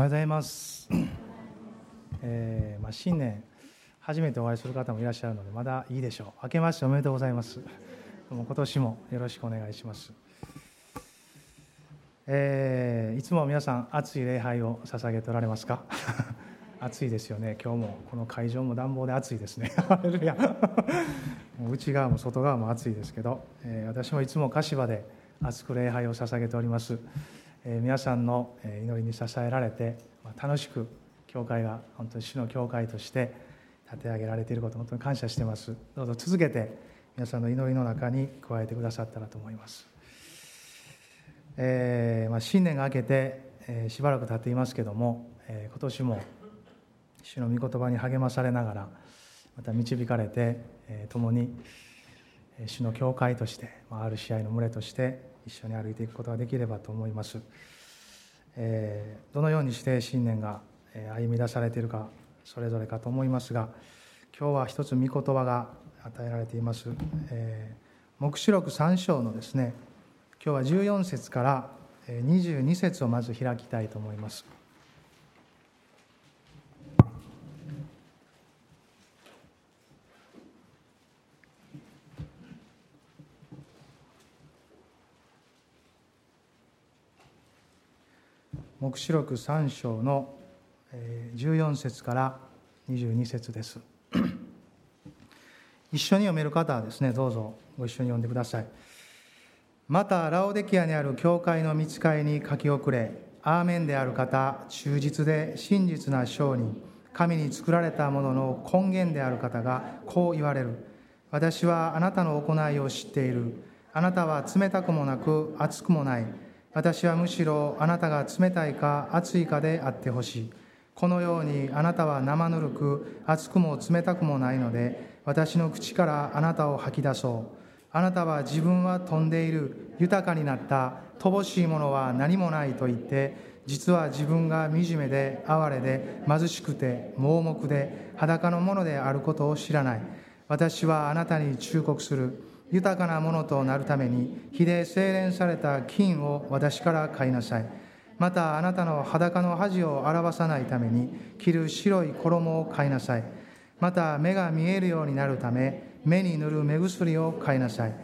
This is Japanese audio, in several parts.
おはようございます、えー、まあ、新年初めてお会いする方もいらっしゃるのでまだいいでしょう。明けましておめでとうございます。もう今年もよろしくお願いします、えー、いつも皆さん熱い礼拝を捧げておられますか？暑いですよね。今日もこの会場も暖房で暑いですね。内側も外側も暑いですけど、えー、私もいつも柏で熱く礼拝を捧げております。皆さんの祈りに支えられて楽しく教会が本当に主の教会として立て上げられていること本当に感謝してます。どうぞ続けて皆さんの祈りの中に加えてくださったらと思います、えー、まあ、新年が明けて、えー、しばらく経っていますけども、えー、今年も主の御言葉に励まされながらまた導かれて、え共に主の教会として、まあ、る試合の群れとして一緒に歩いていくことができればと思います、えー、どのようにして信念が歩み出されているかそれぞれかと思いますが今日は一つ御言葉が与えられています、えー、黙示録3章のですね今日は14節から22節をまず開きたいと思います。黙示録3章の14節から22節です。一緒に読める方はですねどうぞご一緒に読んでください。またラオデキアにある教会の見つかいに書き遅れアーメンである方忠実で真実な商人神に作られたものの根源である方がこう言われる。私はあなたの行いを知っている。あなたは冷たくもなく熱くもない。私はむしろあなたが冷たいか熱いかであってほしい。このようにあなたは生ぬるく熱くも冷たくもないので私の口からあなたを吐き出そう。あなたは自分は飛んでいる豊かになった乏しいものは何もないと言って実は自分が惨めで哀れで貧しくて盲目で裸のものであることを知らない。私はあなたに忠告する。豊かなものとなるために火で精錬された金を私から買いなさい。またあなたの裸の恥を表さないために着る白い衣を買いなさい。また目が見えるようになるため目に塗る目薬を買いなさい。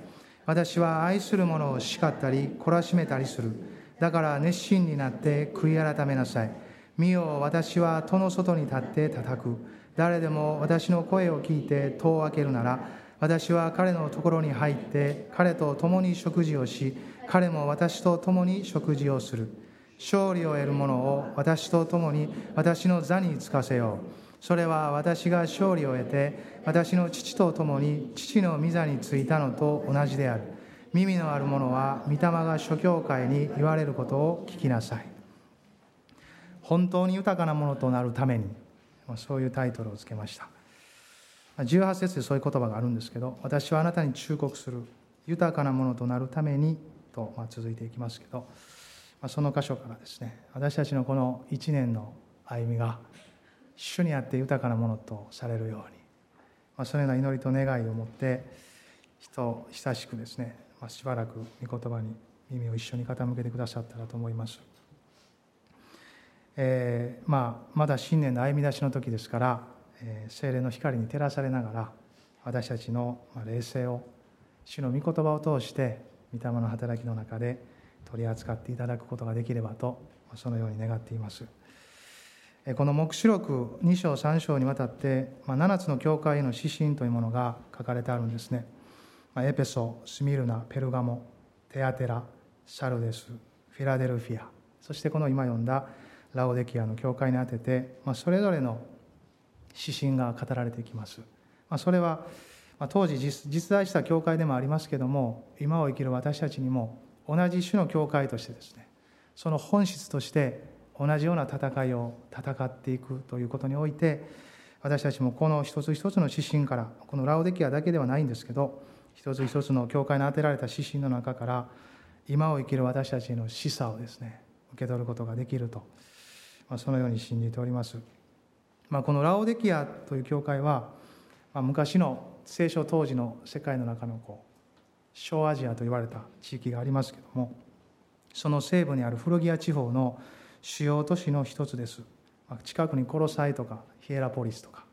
私は愛する者を叱ったり懲らしめたりする。だから熱心になって悔い改めなさい。見よ私は戸の外に立って叩く。誰でも私の声を聞いて戸を開けるなら私は彼のところに入って彼と共に食事をし彼も私と共に食事をする。勝利を得る者を私と共に私の座につかせよう。それは私が勝利を得て私の父と共に父の御座についたのと同じである。耳のある者は御霊が諸教会に言われることを聞きなさい。本当に豊かなものとなるために。そういうタイトルをつけました。18節でそういう言葉があるんですけど私はあなたに忠告する豊かなものとなるためにと続いていきますけどその箇所からですね私たちのこの1年の歩みが主にあって豊かなものとされるようにそのような祈りと願いを持って人親しくですねしばらく御言葉に耳を一緒に傾けてくださったらと思います。えー、まあ、まだ新年の歩み出しの時ですから精霊の光に照らされながら私たちの霊性を主の御言葉を通して御霊の働きの中で取り扱っていただくことができればとそのように願っています。この黙示録2章3章にわたって7つの教会への指針というものが書かれてあるんですね。エペソスミルナペルガモテアテラサルデスフィラデルフィア。そしてこの今読んだラオデキアの教会にあててそれぞれの指針が語られてきます。まあ、それは当時実在した教会でもありますけども今を生きる私たちにも同じ種の教会としてですねその本質として同じような戦いを戦っていくということにおいて私たちもこの一つ一つの指針からこのラオデキアだけではないんですけど一つ一つの教会に当てられた指針の中から今を生きる私たちへの示唆をですね受け取ることができると、まあ、そのように信じております。まあ、このラオデキアという教会は、まあ、昔の聖書当時の世界の中のこう小アジアと言われた地域がありますけどもその西部にある古着屋地方の主要都市の一つです。まあ近くにコロサイとかヒエラポリスとか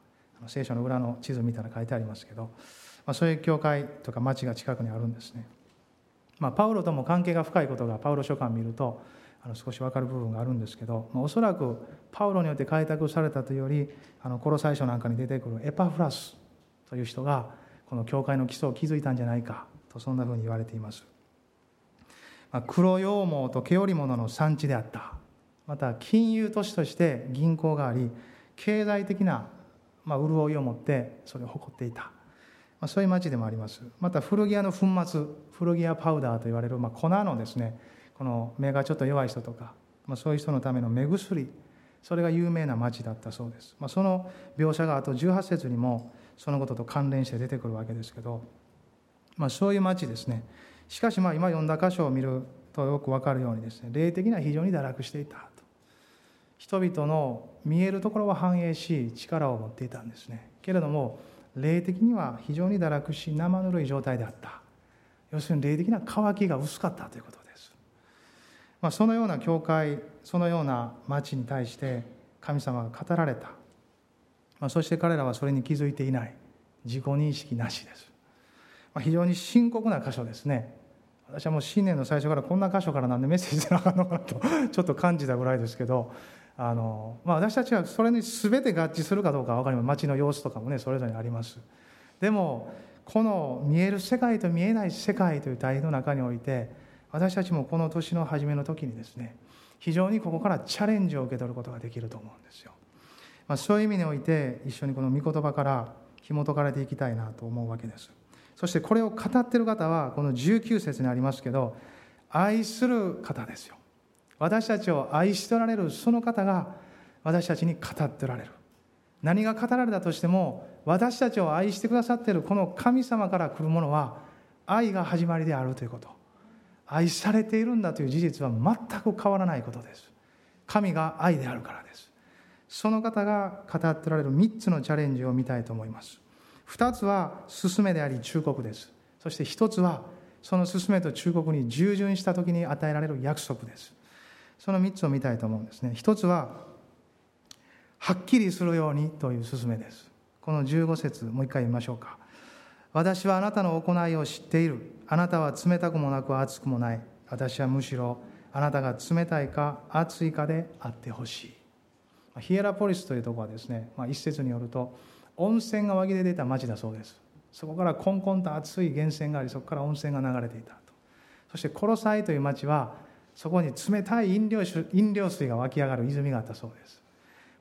聖書の裏の地図見たら書いてありますけど、まあ、そういう教会とか町が近くにあるんですね、まあ、パウロとも関係が深いことがパウロ書簡を見るとあの少し分かる部分があるんですけど、まあ、おそらくパウロによって開拓されたというよりあのコロサイ書なんかに出てくるエパフラスという人がこの教会の基礎を築いたんじゃないかとそんなふうに言われています、まあ、黒羊毛と毛織物の産地であったまた金融都市として銀行があり経済的なまあ潤いを持ってそれを誇っていた、まあ、そういう町でもあります。また古着屋の粉末古着屋パウダーと言われる、まあ、粉のですねこの目がちょっと弱い人とか、まあ、そういう人のための目薬それが有名な町だったそうです、まあ、その描写があと18節にもそのことと関連して出てくるわけですけど、まあ、そういう町ですね。しかしまあ今読んだ箇所を見るとよく分かるようにですね霊的には非常に堕落していたと。人々の見えるところは繁栄し力を持っていたんですね。けれども霊的には非常に堕落し生ぬるい状態であった。要するに霊的な渇きが薄かったということ、まあ、そのような教会そのような町に対して神様が語られた。まあ、そして彼らはそれに気づいていない。自己認識なしです、まあ、非常に深刻な箇所ですね。私はもう新年の最初からこんな箇所からなんでメッセージなかったのかなとちょっと感じたぐらいですけど。あの、まあ、私たちはそれに全て合致するかどうか分かります街の様子とかもねそれぞれあります。でもこの見える世界と見えない世界という対比の中において私たちもこの年の初めの時にですね非常にここからチャレンジを受け取ることができると思うんですよ。まあ、そういう意味において一緒にこの御言葉から紐解かれていきたいなと思うわけです。そしてこれを語ってる方はこの19節にありますけど愛する方ですよ。私たちを愛しておられるその方が私たちに語っておられる。何が語られたとしても私たちを愛してくださっているこの神様から来るものは愛が始まりであるということ。愛されているんだという事実は全く変わらないことです。神が愛であるからです。その方が語っておられる3つのチャレンジを見たいと思います。2つは勧めであり忠告です。そして1つはその勧めと忠告に従順した時に与えられる約束です。その3つを見たいと思うんですね。1つははっきりするようにという勧めです。この15節もう一回見ましょうか。私はあなたの行いを知っている。あなたは冷たくもなく熱くもない。私はむしろあなたが冷たいか熱いかであってほしい。ヒエラポリスというとこはですね、まあ、一説によると温泉が湧き出ていた町だそうです。そこからこんこんと熱い源泉がありそこから温泉が流れていたと。そしてコロサイという町はそこに冷たい飲料水飲料水が湧き上がる泉があったそうです、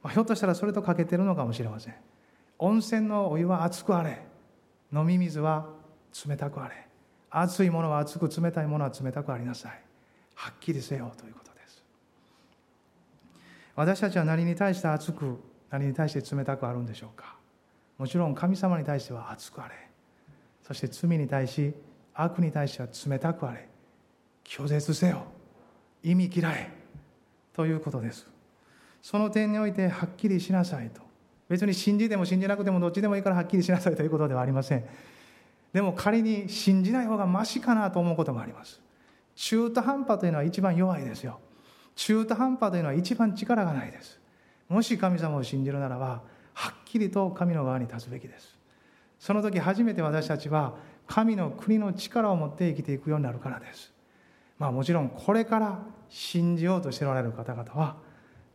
まあ、ひょっとしたらそれとかけてるのかもしれません。温泉のお湯は熱くあれ。飲み水は冷たくあれ。熱いものは熱く冷たいものは冷たくありなさい。はっきりせよということです。私たちは何に対して熱く何に対して冷たくあるんでしょうか？もちろん神様に対しては熱くあれ。そして罪に対し悪に対しては冷たくあれ。拒絶せよ。意味嫌え。ということです。その点においてはっきりしなさいと。別に信じても信じなくてもどっちでもいいからはっきりしなさいということではありません。でも仮に信じない方がましかなと思うこともあります。中途半端というのは一番弱いですよ。中途半端というのは一番力がないです。もし神様を信じるならばはっきりと神の側に立つべきです。その時初めて私たちは神の国の力を持って生きていくようになるからです。まあもちろんこれから信じようとしておられる方々は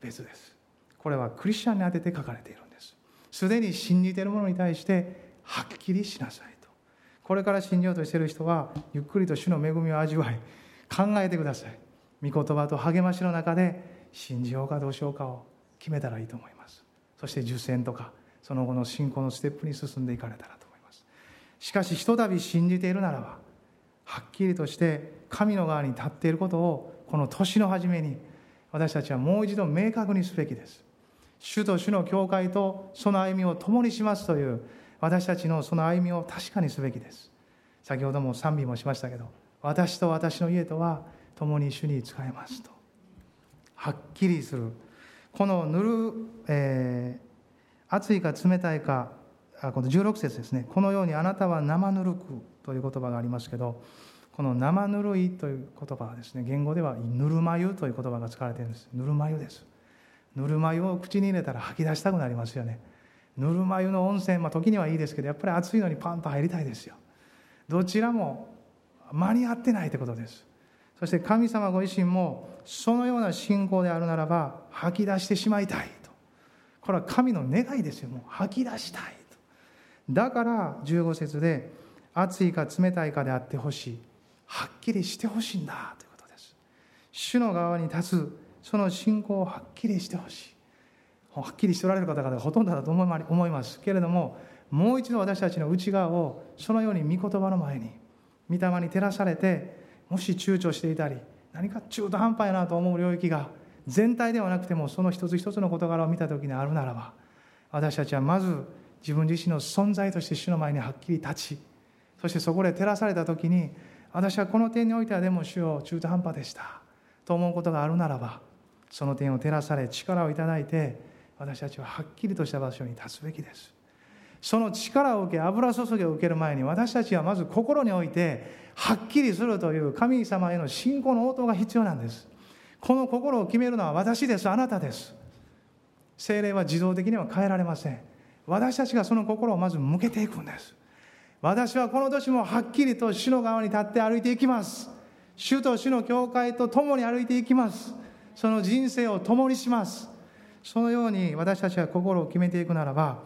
別です。これはクリスチャンに当てて書かれているんです。すでに信じているものに対してはっきりしなさい。これから信じようとしている人はゆっくりと主の恵みを味わい考えてください。御言葉と励ましの中で信じようかどうしようかを決めたらいいと思います。そして受践とかその後の信仰のステップに進んでいかれたらと思います。しかしひとたび信じているならばはっきりとして神の側に立っていることをこの年の初めに私たちはもう一度明確にすべきです。主と主の教会とその歩みを共にしますという私たちのその歩みを確かにすべきです。先ほども賛美もしましたけど私と私の家とは共に主に仕えますと。はっきりする。この塗る、えー、熱いか冷たいかあこの16節ですね。このようにあなたは生ぬるくという言葉がありますけどこの生ぬるいという言葉はですね言語ではぬるま湯という言葉が使われているんです。ぬるま湯です。ぬるま湯を口に入れたら吐き出したくなりますよね。ぬるま湯の温泉、まあ、時にはいいですけどやっぱり暑いのにパンと入りたいですよ。どちらも間に合ってないということです。そして神様ご自身もそのような信仰であるならば吐き出してしまいたいと。これは神の願いですよ。もう吐き出したいと。だから15節で熱いか冷たいかであってほしい。はっきりしてほしいんだということです。主の側に立つその信仰をはっきりしてほしい。はっきりしておられる方々がほとんどだと思いますけれどももう一度私たちの内側をそのように御言葉の前に御霊に照らされてもし躊躇していたり何か中途半端やなと思う領域が全体ではなくてもその一つ一つの事柄を見た時にあるならば私たちはまず自分自身の存在として主の前にはっきり立ちそしてそこで照らされた時に私はこの点においてはでも主よ中途半端でしたと思うことがあるならばその点を照らされ力をいただいて私たちははっきりとした場所に立つべきです。その力を受け油注ぎを受ける前に私たちはまず心においてはっきりするという神様への信仰の応答が必要なんです。この心を決めるのは私です。あなたです。精霊は自動的には変えられません。私たちがその心をまず向けていくんです。私はこの年もはっきりと主の側に立って歩いていきます。主と主の教会と共に歩いていきます。その人生を共にします。そのように私たちが心を決めていくならば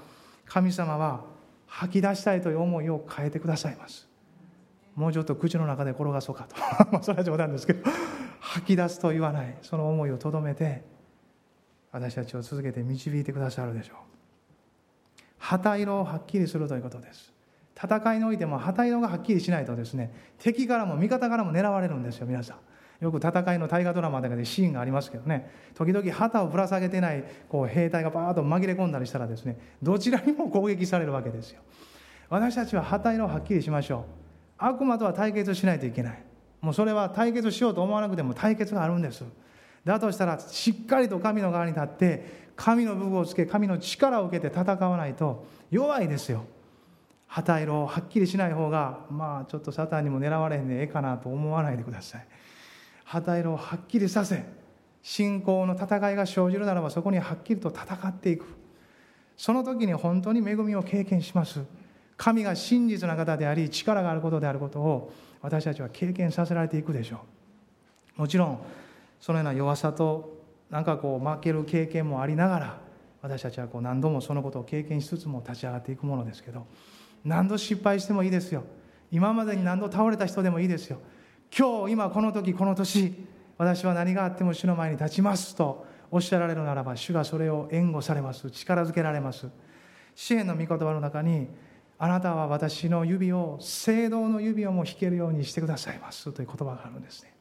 神様は吐き出したいという思いを変えてくださいます。もうちょっと口の中で転がそうかと。まそれは冗談ですけど。吐き出すと言わない。その思いをとどめて私たちを続けて導いてくださるでしょう。旗色をはっきりするということです。戦いにおいても旗色がはっきりしないとですね敵からも味方からも狙われるんですよ皆さん。よく戦いの大河ドラマだけでシーンがありますけどね。時々旗をぶら下げてないこう兵隊がバーッと紛れ込んだりしたらですねどちらにも攻撃されるわけですよ。私たちは旗色をはっきりしましょう。悪魔とは対決しないといけない。もうそれは対決しようと思わなくても対決があるんです。だとしたらしっかりと神の側に立って神の武具をつけ神の力を受けて戦わないと弱いですよ。旗色をはっきりしない方がまあちょっとサタンにも狙われへんでええかなと思わないでください。旗色をはっきりさせ信仰の戦いが生じるならばそこにはっきりと戦っていく。その時に本当に恵みを経験します。神が真実な方であり力があることであることを私たちは経験させられていくでしょう。もちろんそのような弱さとなんかこう負ける経験もありながら私たちはこう何度もそのことを経験しつつも立ち上がっていくものですけど何度失敗してもいいですよ。今までに何度倒れた人でもいいですよ。今日今この時この年私は何があっても主の前に立ちますとおっしゃられるならば主がそれを援護されます。力づけられます。支援の御言葉の中にあなたは私の指を聖堂の指をも引けるようにしてくださいます。という言葉があるんですね。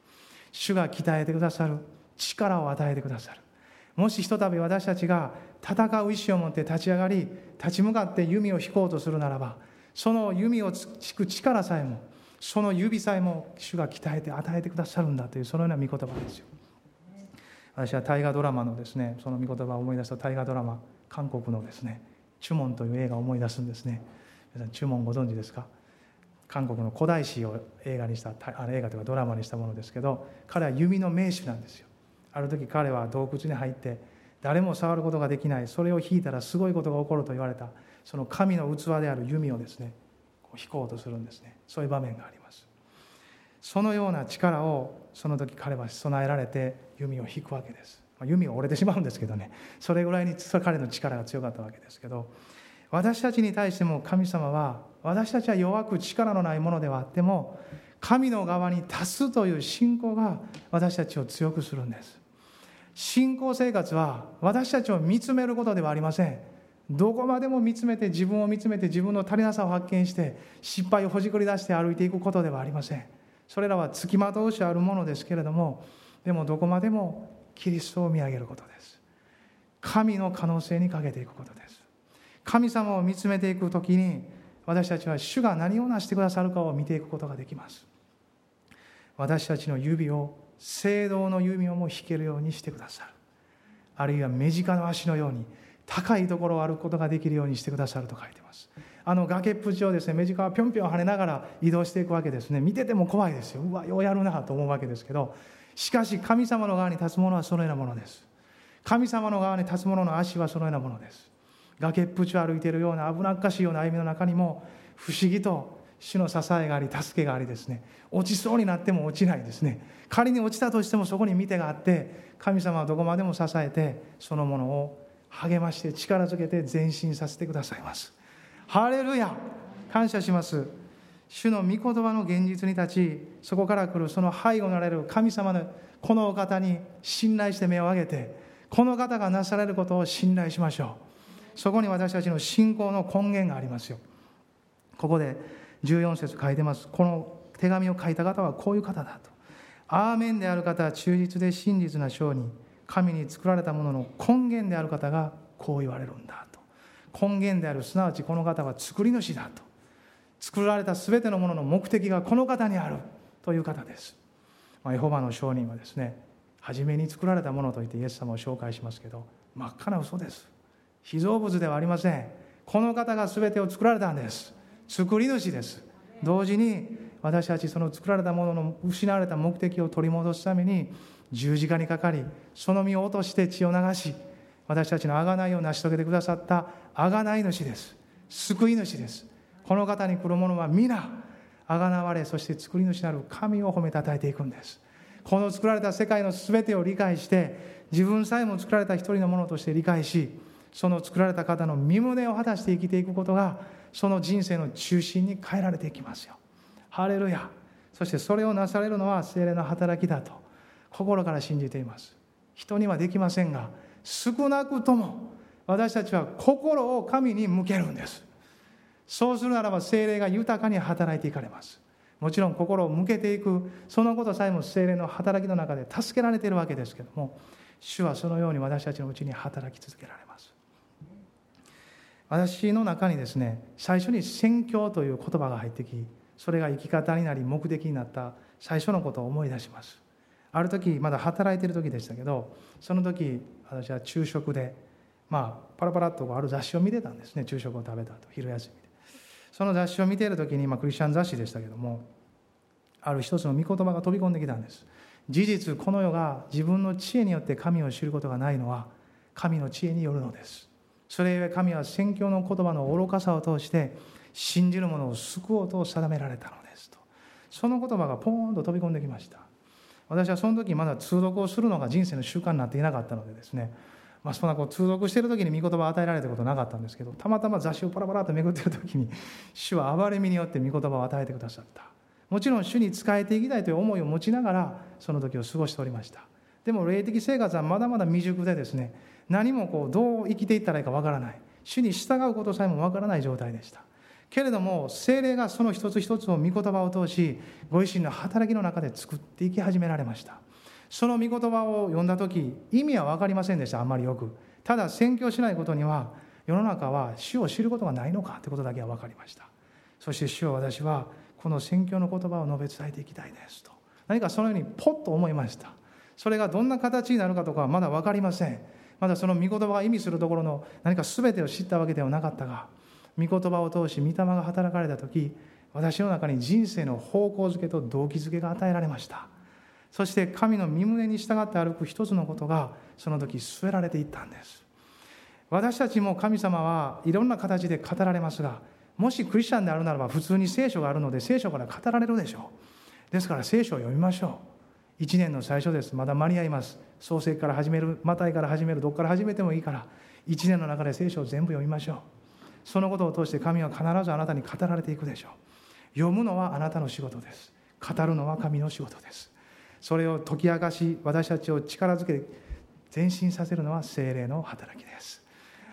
主が鍛えてくださる。力を与えてくださる。もしひとたび私たちが戦う意志を持って立ち上がり立ち向かって弓を引こうとするならばその弓を引く力さえもその指さえも主が鍛えて与えてくださるんだというそのような御言葉ですよ。私は大河ドラマのですねその御言葉を思い出すと大河ドラマ韓国のですね「チュモン」という映画を思い出すんですね。皆さん注文ご存知ですか？韓国の古代史を映画にしたあの映画というかドラマにしたものですけど彼は弓の名手なんですよ。ある時彼は洞窟に入って誰も触ることができないそれを引いたらすごいことが起こると言われたその神の器である弓をですね引こうとするんですね。そういう場面があります。そのような力をその時彼は備えられて弓を引くわけです。弓が折れてしまうんですけどね。それぐらいに彼の力が強かったわけですけど私たちに対しても神様は私たちは弱く力のないものではあっても神の側に立つという信仰が私たちを強くするんです。信仰生活は私たちを見つめることではありません。どこまでも見つめて自分を見つめて自分の足りなさを発見して失敗をほじくり出して歩いていくことではありません。それらはつきまとうしあるものですけれどもでもどこまでもキリストを見上げることです。神の可能性にかけていくことです。神様を見つめていく時に私たちは主が何をなしてくださるかを見ていくことができます。私たちの指を聖堂の弓をも引けるようにしてくださる。あるいは目近の足のように高いところを歩くことができるようにしてくださると書いてます。あの崖っぷちをですね目近はぴょんぴょん跳ねながら移動していくわけですね。見てても怖いですよ。うわようやるなと思うわけですけど。しかし神様の側に立つ者はそのようなものです。神様の側に立つ者の足はそのようなものです。崖っぷちを歩いているような危なっかしいような歩みの中にも不思議と主の支えがあり助けがありですね。落ちそうになっても落ちないですね。仮に落ちたとしてもそこに見てがあって神様はどこまでも支えてそのものを励まして力づけて前進させてくださいます。ハレルヤ。感謝します。主の御言葉の現実に立ちそこから来るその背後になれる神様のこのお方に信頼して目を上げてこの方がなされることを信頼しましょう。そこに私たちの信仰の根源がありますよ。ここで14節書いてます。この手紙を書いた方はこういう方だと。アーメンである方は忠実で真実な証人。神に作られたものの根源である方がこう言われるんだと。根源であるすなわちこの方は作り主だと。作られた全てのものの目的がこの方にあるという方です、まあ、エホバの証人はですね初めに作られたものといってイエス様を紹介しますけど真っ赤な嘘です。被造物ではありません。この方が全てを作られたんです。作り主です。同時に私たちその作られたものの失われた目的を取り戻すために十字架にかかりその身を落として血を流し私たちの贖いを成し遂げてくださった贖い主です。救い主です。この方に来る者は皆贖われそして作り主なる神を褒めたたえていくんです。この作られた世界の全てを理解して自分さえも作られた一人のものとして理解しその作られた方の身旨を果たして生きていくことがその人生の中心に変えられていきますよ。ハレルヤ。そしてそれをなされるのは精霊の働きだと。心から信じています。人にはできませんが少なくとも私たちは心を神に向けるんです。そうするならば精霊が豊かに働いていかれます。もちろん心を向けていくそのことさえも精霊の働きの中で助けられているわけですけども主はそのように私たちのうちに働き続けられます。私の中にですね最初に宣教という言葉が入ってきそれが生き方になり目的になった最初のことを思い出します。ある時まだ働いてる時でしたけどその時私は昼食でまあパラパラっとある雑誌を見てたんですね。昼食を食べた後昼休みで。その雑誌を見ている時に、まあ、クリスチャン雑誌でしたけどもある一つの御言葉が飛び込んできたんです。事実この世が自分の知恵によって神を知ることがないのは神の知恵によるのです。それゆえ神は宣教の言葉の愚かさを通して信じる者を救おうと定められたのですと。その言葉がポーンと飛び込んできました。私はその時まだ通読をするのが人生の習慣になっていなかったのでですねまあ、そんなこう通読してる時に御言葉を与えられたことなかったんですけどたまたま雑誌をパラパラとめくってる時に主は憐れみによって御言葉を与えてくださった。もちろん主に仕えていきたいという思いを持ちながらその時を過ごしておりました。でも霊的生活はまだまだ未熟でですね何もこうどう生きていったらいいかわからない。主に従うことさえもわからない状態でした。けれども精霊がその一つ一つを御言葉を通しご自身の働きの中で作っていき始められました。その御言葉を読んだ時意味は分かりませんでしたあんまりよく。ただ宣教しないことには世の中は主を知ることがないのかということだけは分かりました。そして主を私はこの宣教の言葉を述べ伝えていきたいですと。何かそのようにポッと思いました。それがどんな形になるかとかはまだ分かりません。まだその御言葉が意味するところの何か全てを知ったわけではなかったが御言葉を通し御霊が働かれた時私の中に人生の方向づけと動機づけが与えられました。そして神の身旨に従って歩く一つのことがその時据えられていったんです。私たちも神様はいろんな形で語られますがもしクリスチャンであるならば普通に聖書があるので聖書から語られるでしょう。ですから聖書を読みましょう。1年の最初です。まだ間に合います。創世から始めるマタイから始めるどこから始めてもいいから1年の中で聖書を全部読みましょう。そのことを通して神は必ずあなたに語られていくでしょう。読むのはあなたの仕事です。語るのは神の仕事です。それを解き明かし私たちを力づけ前進させるのは精霊の働きです。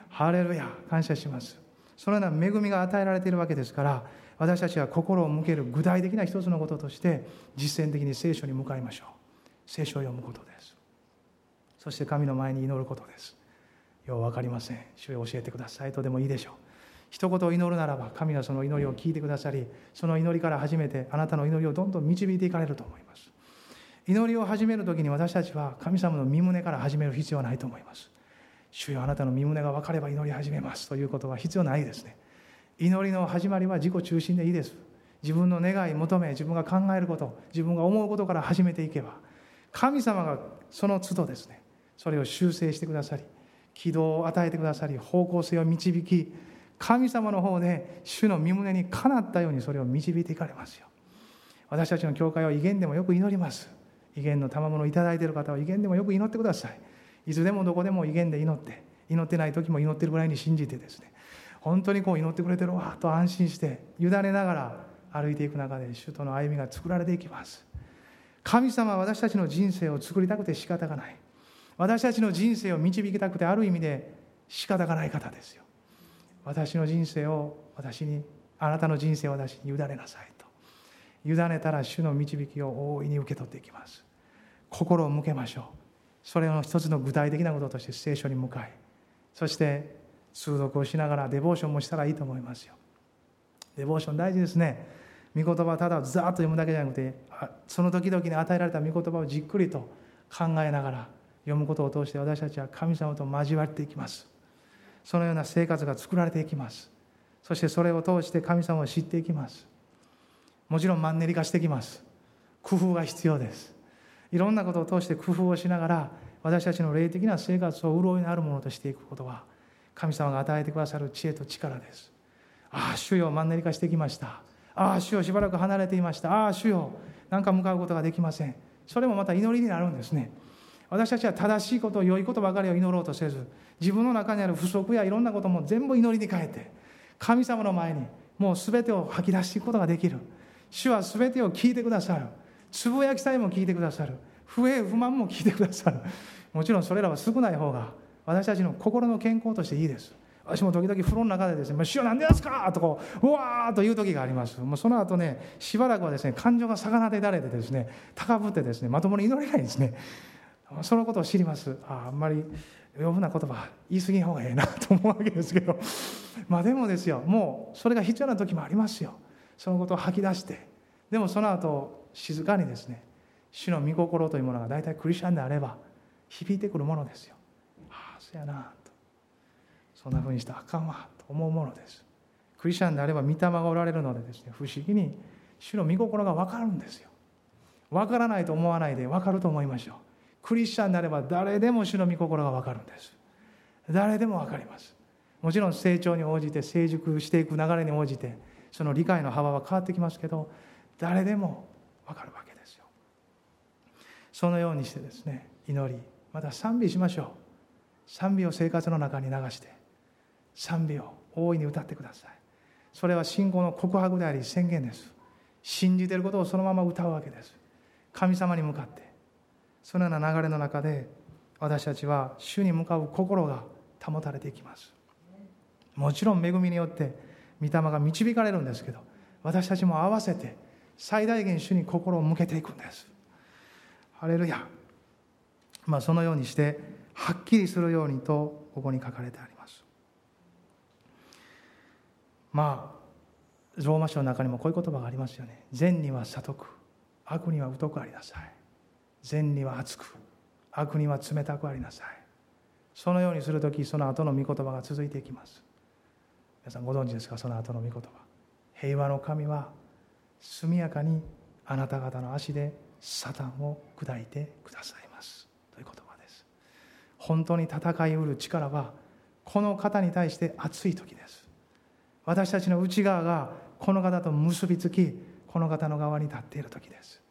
ハレルヤ感謝します。そのような恵みが与えられているわけですから私たちは心を向ける具体的な一つのこととして実践的に聖書に向かいましょう。聖書を読むことです。そして神の前に祈ることです。よう分かりません。主を教えてください。とでもいいでしょう。一言祈るならば神はその祈りを聞いてくださりその祈りから初めてあなたの祈りをどんどん導いていかれると思います。祈りを始める時に私たちは神様の身旨から始める必要はないと思います。主よあなたの身旨が分かれば祈り始めます。ということは必要ないですね。祈りの始まりは自己中心でいいです。自分の願い求め自分が考えること自分が思うことから始めていけば神様がその都度ですねそれを修正してくださり軌道を与えてくださり方向性を導き神様の方で主の身胸にかなったようにそれを導いていかれますよ。私たちの教会は威厳でもよく祈ります。威厳の賜物をいただいている方は威厳でもよく祈ってください。いつでもどこでも威厳で祈って祈ってない時も祈ってるぐらいに信じてですね。本当にこう祈ってくれてるわと安心して委ねながら歩いていく中で主との歩みが作られていきます。神様は私たちの人生を作りたくて仕方がない。私たちの人生を導きたくてある意味で仕方がない方ですよ。私の人生を私にあなたの人生を私に委ねなさいと。委ねたら主の導きを大いに受け取っていきます。心を向けましょう。それの一つの具体的なこととして聖書に向かい。そして通読をしながらデボーションもしたらいいと思いますよ。デボーション大事ですね。御言葉ただざーっと読むだけじゃなくてその時々に与えられた御言葉をじっくりと考えながら読むことを通して私たちは神様と交わっていきます。そのような生活が作られていきます。そしてそれを通して神様を知っていきます。もちろんマンネリ化してきます。工夫が必要です。いろんなことを通して工夫をしながら私たちの霊的な生活を潤いのあるものとしていくことは神様が与えてくださる知恵と力です。ああ主よマンネリ化してきました。ああ主よしばらく離れていました。ああ主よなんか向かうことができません。それもまた祈りになるんですね。私たちは正しいこと良いことばかりを祈ろうとせず自分の中にある不足やいろんなことも全部祈りに変えて神様の前にもう全てを吐き出していくことができる。主は全てを聞いてくださる。つぶやきさえも聞いてくださる。不平不満も聞いてくださる。もちろんそれらは少ない方が私たちの心の健康としていいです。私も時々風呂の中でですね「主は何でですか!」とこううわーという時があります。もうその後ねしばらくはですね感情が逆なでられてですね高ぶってですねまともに祈れないんですね。そのことを知ります。ああんまり余分な言葉言い過ぎん方がええな と思うわけですけど。まあでもですよもうそれが必要な時もありますよ。そのことを吐き出して。でもその後静かにですね主の御心というものが大体クリスチャンであれば響いてくるものですよ。ああそうやなと。そんなふうにしたらあかんわと思うものです。クリスチャンであれば御霊がおられるのでですね不思議に主の御心が分かるんですよ。分からないと思わないで分かると思いましょう。クリスチャンであれば誰でも主の御心が分かるんです。誰でも分かります。もちろん成長に応じて成熟していく流れに応じてその理解の幅は変わってきますけど誰でも分かるわけですよ。そのようにしてですね祈りまた賛美しましょう。賛美を生活の中に流して賛美を大いに歌ってください。それは信仰の告白であり宣言です。信じていることをそのまま歌うわけです。神様に向かってそのような流れの中で私たちは主に向かう心が保たれていきます。もちろん恵みによって御霊が導かれるんですけど私たちも合わせて最大限主に心を向けていくんです。ハレルヤ。まあそのようにしてはっきりするようにとここに書かれてあります。まあローマ書の中にもこういう言葉がありますよね。善には悟く。悪には疎くありなさい。善には熱く悪には冷たくありなさい。そのようにする時その後の御言葉が続いていきます。皆さんご存知ですか？その後の御言葉。平和の神は速やかにあなた方の足でサタンを砕いてくださいます。という言葉です。本当に戦いうる力はこの方に対して熱い時です。私たちの内側がこの方と結びつきこの方の側に立っている時です。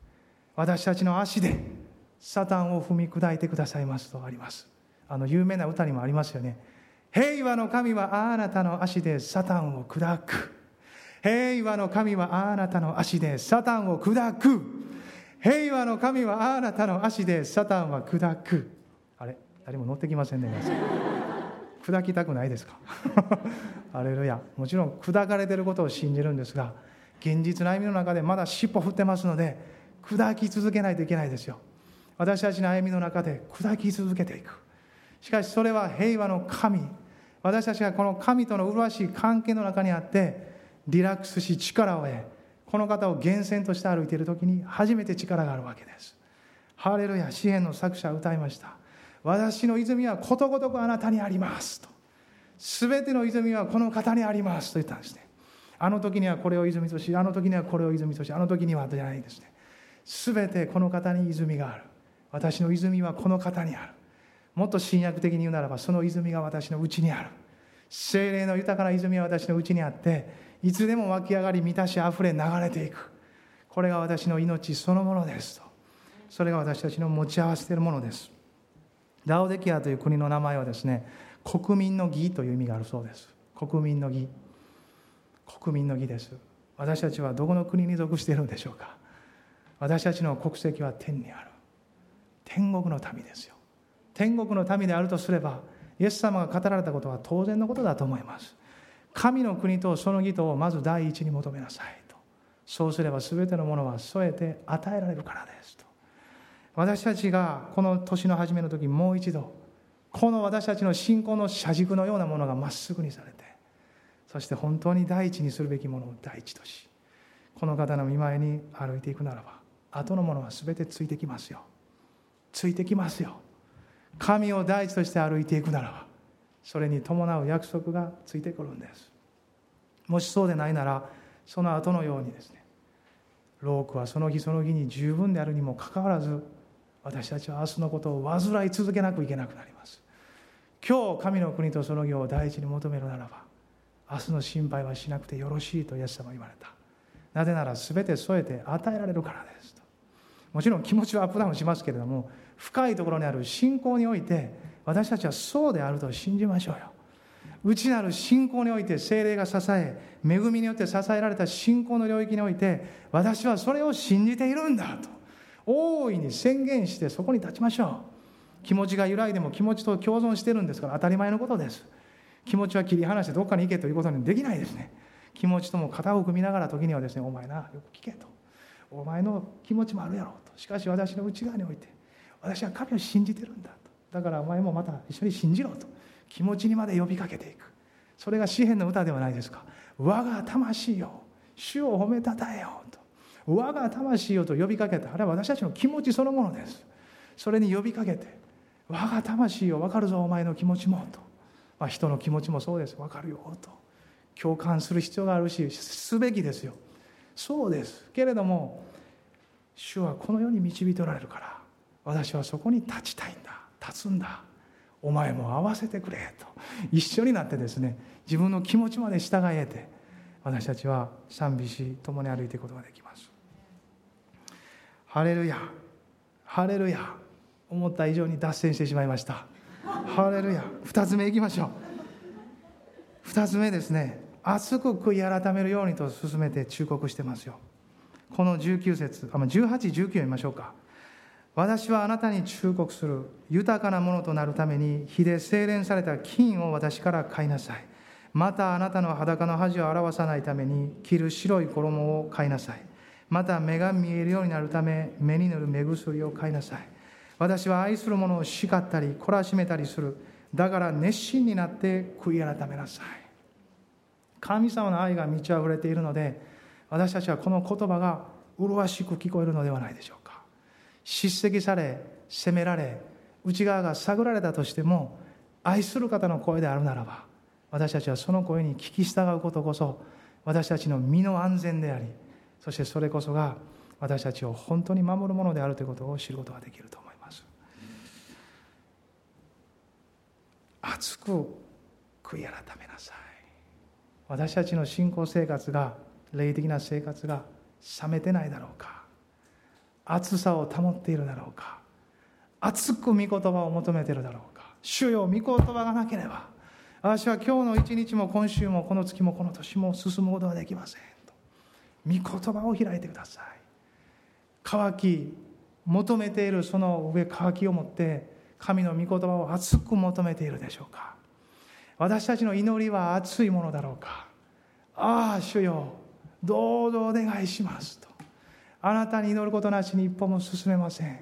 私たちの足でサタンを踏み砕いてくださいますとあります。あの有名な歌にもありますよね。平和の神はあなたの足でサタンを砕く。平和の神はあなたの足でサタンを砕く。平和の神はあなたの足でサタンは砕く。あれ？誰も乗ってきませんね砕きたくないですか？アレルヤもちろん砕かれてることを信じるんですが現実の歩みの中でまだ尻尾振ってますので砕き続けないといけないですよ。私たちの歩みの中で砕き続けていく。しかしそれは平和の神。私たちがこの神との麗しい関係の中にあってリラックスし力を得この方を源泉として歩いている時に初めて力があるわけです。ハレルヤ詩篇の作者は歌いました。私の泉はことごとくあなたにありますと。全ての泉はこの方にありますと言ったんですね。あの時にはこれを泉としあの時にはこれを泉としあの時にはじゃないですね。全てこの方に泉がある。私の泉はこの方にある。もっと新約的に言うならばその泉が私のうちにある。精霊の豊かな泉は私のうちにあっていつでも湧き上がり満たしあふれ流れていく。これが私の命そのものですと。それが私たちの持ち合わせているものです。ラオデキアという国の名前はですね国民の義という意味があるそうです。国民の義。国民の義です。私たちはどこの国に属しているんでしょうか。私たちの国籍は天にある。天国の民ですよ。天国の民であるとすればイエス様が語られたことは当然のことだと思います。神の国とその義とをまず第一に求めなさいと。そうすれば全てのものは添えて与えられるからですと。私たちがこの年の初めの時もう一度この私たちの信仰の車軸のようなものがまっすぐにされてそして本当に第一にするべきものを第一としこの方の見舞いに歩いていくならば後のものは全てついてきますよ。ついてきますよ。神を第一として歩いていくならばそれに伴う約束がついてくるんです。もしそうでないならその後のようにですねロークはその日その日に十分であるにもかかわらず私たちは明日のことを患い続けなくいけなくなります。今日神の国とその義を第一に求めるならば明日の心配はしなくてよろしいとイエス様は言われた。なぜなら全て添えて与えられるからです。もちろん気持ちはアップダウンしますけれども深いところにある信仰において私たちはそうであると信じましょうよ。内なる信仰において精霊が支え恵みによって支えられた信仰の領域において私はそれを信じているんだと大いに宣言してそこに立ちましょう。気持ちが揺らいでも気持ちと共存してるんですから当たり前のことです。気持ちは切り離してどっかに行けということにできないですね。気持ちとも肩を組みながら時にはですねお前なよく聞けと。お前の気持ちもあるやろうと。しかし私の内側において私は神を信じてるんだと。だからお前もまた一緒に信じろと。気持ちにまで呼びかけていく。それが詩篇の歌ではないですか。我が魂よ主を褒めたたえよと。我が魂よと呼びかけた。あれは私たちの気持ちそのものです。それに呼びかけて我が魂よ分かるぞお前の気持ちもと、まあ、人の気持ちもそうです。分かるよと。共感する必要があるしすべきですよ。そうです。けれども主はこの世に導いておられるから私はそこに立ちたいんだ立つんだお前も合わせてくれと一緒になってですね自分の気持ちまで従えて私たちは賛美し共に歩いていくことができます。ハレルヤハレルヤ思った以上に脱線してしまいました。ハレルヤ2つ目いきましょう。2つ目ですね。熱く悔い改めるようにと進めて忠告してますよ。この19節あ1819読みましょうか。私はあなたに忠告する。豊かなものとなるために火で精錬された金を私から買いなさい。またあなたの裸の恥を表さないために着る白い衣を買いなさい。また目が見えるようになるため目に塗る目薬を買いなさい。私は愛する者を叱ったり懲らしめたりする。だから熱心になって悔い改めなさい。神様の愛が満ち溢れているので私たちはこの言葉が麗しく聞こえるのではないでしょうか。叱責され責められ内側が探られたとしても愛する方の声であるならば私たちはその声に聞き従うことこそ私たちの身の安全でありそしてそれこそが私たちを本当に守るものであるということを知ることができると思います。熱く悔い改めなさい。私たちの信仰生活が霊的な生活が冷めてないだろうか。熱さを保っているだろうか。熱く御言葉を求めているだろうか。主よ御言葉がなければ私は今日の一日も今週もこの月もこの年も進むことができませんと。御言葉を開いてください。渇き求めているその上渇きを持って神の御言葉を熱く求めているでしょうか。私たちの祈りは熱いものだろうか。ああ主よどうぞお願いしますと。あなたに祈ることなしに一歩も進めません。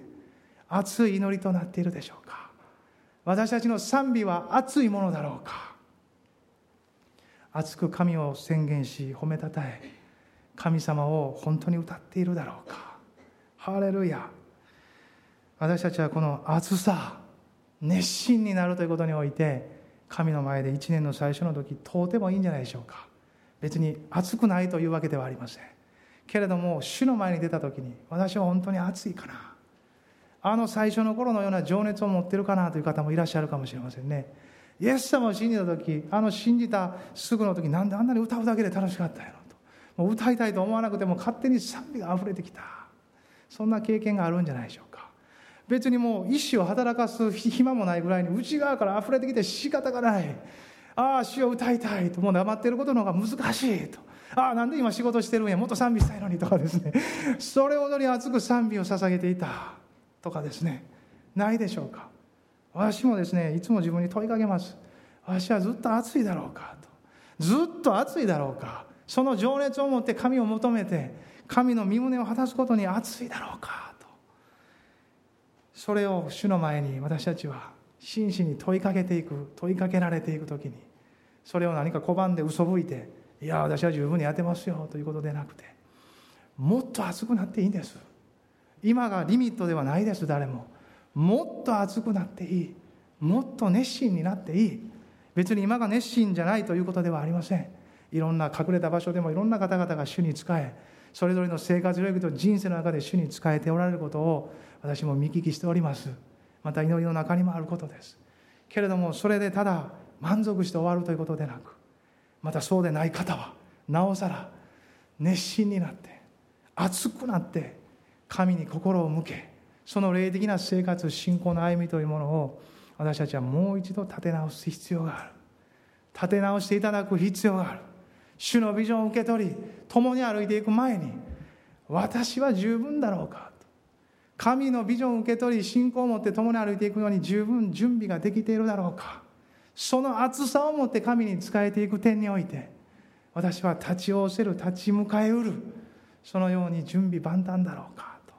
熱い祈りとなっているでしょうか。私たちの賛美は熱いものだろうか。熱く神を宣言し褒めたたえ神様を本当に歌っているだろうか。ハレルヤ。私たちはこの熱さ熱心になるということにおいて神の前で一年の最初の時とてもいいんじゃないでしょうか。別に暑くないというわけではありません。けれども主の前に出た時に私は本当に暑いかな。あの最初の頃のような情熱を持ってるかなという方もいらっしゃるかもしれませんね。イエス様を信じた時あの信じたすぐの時なんであんなに歌うだけで楽しかったんやろと。もう歌いたいと思わなくても勝手に賛美が溢れてきた。そんな経験があるんじゃないでしょうか。別にもう意志を働かす暇もないぐらいに内側から溢れてきて仕方がない。ああ詩を歌いたいと。もう黙ってることの方が難しいと。ああなんで今仕事してるんや。もっと賛美したいのにとかですね。それほどに熱く賛美を捧げていた。とかですね。ないでしょうか。私もですねいつも自分に問いかけます。私はずっと熱いだろうか。と。ずっと熱いだろうか。その情熱を持って神を求めて神の身旨を果たすことに熱いだろうか。それを主の前に私たちは真摯に問いかけていく問いかけられていく時にそれを何か拒んで嘘吹いていや私は十分にやってますよということでなくてもっと熱くなっていいんです。今がリミットではないです誰も。もっと熱くなっていい。もっと熱心になっていい。別に今が熱心じゃないということではありません。いろんな隠れた場所でもいろんな方々が主に仕えそれぞれの生活領域と人生の中で主に仕えておられることを私も見聞きしております。また祈りの中にもあることです。けれどもそれでただ満足して終わるということでなくまたそうでない方はなおさら熱心になって熱くなって神に心を向けその霊的な生活信仰の歩みというものを私たちはもう一度立て直す必要がある。立て直していただく必要がある。主のビジョンを受け取り共に歩いていく前に私は十分だろうか。と神のビジョンを受け取り信仰を持って共に歩いていくように十分準備ができているだろうか。その熱さを持って神に仕えていく点において私は立ち仰せる立ち向かえうるそのように準備万端だろうか。と。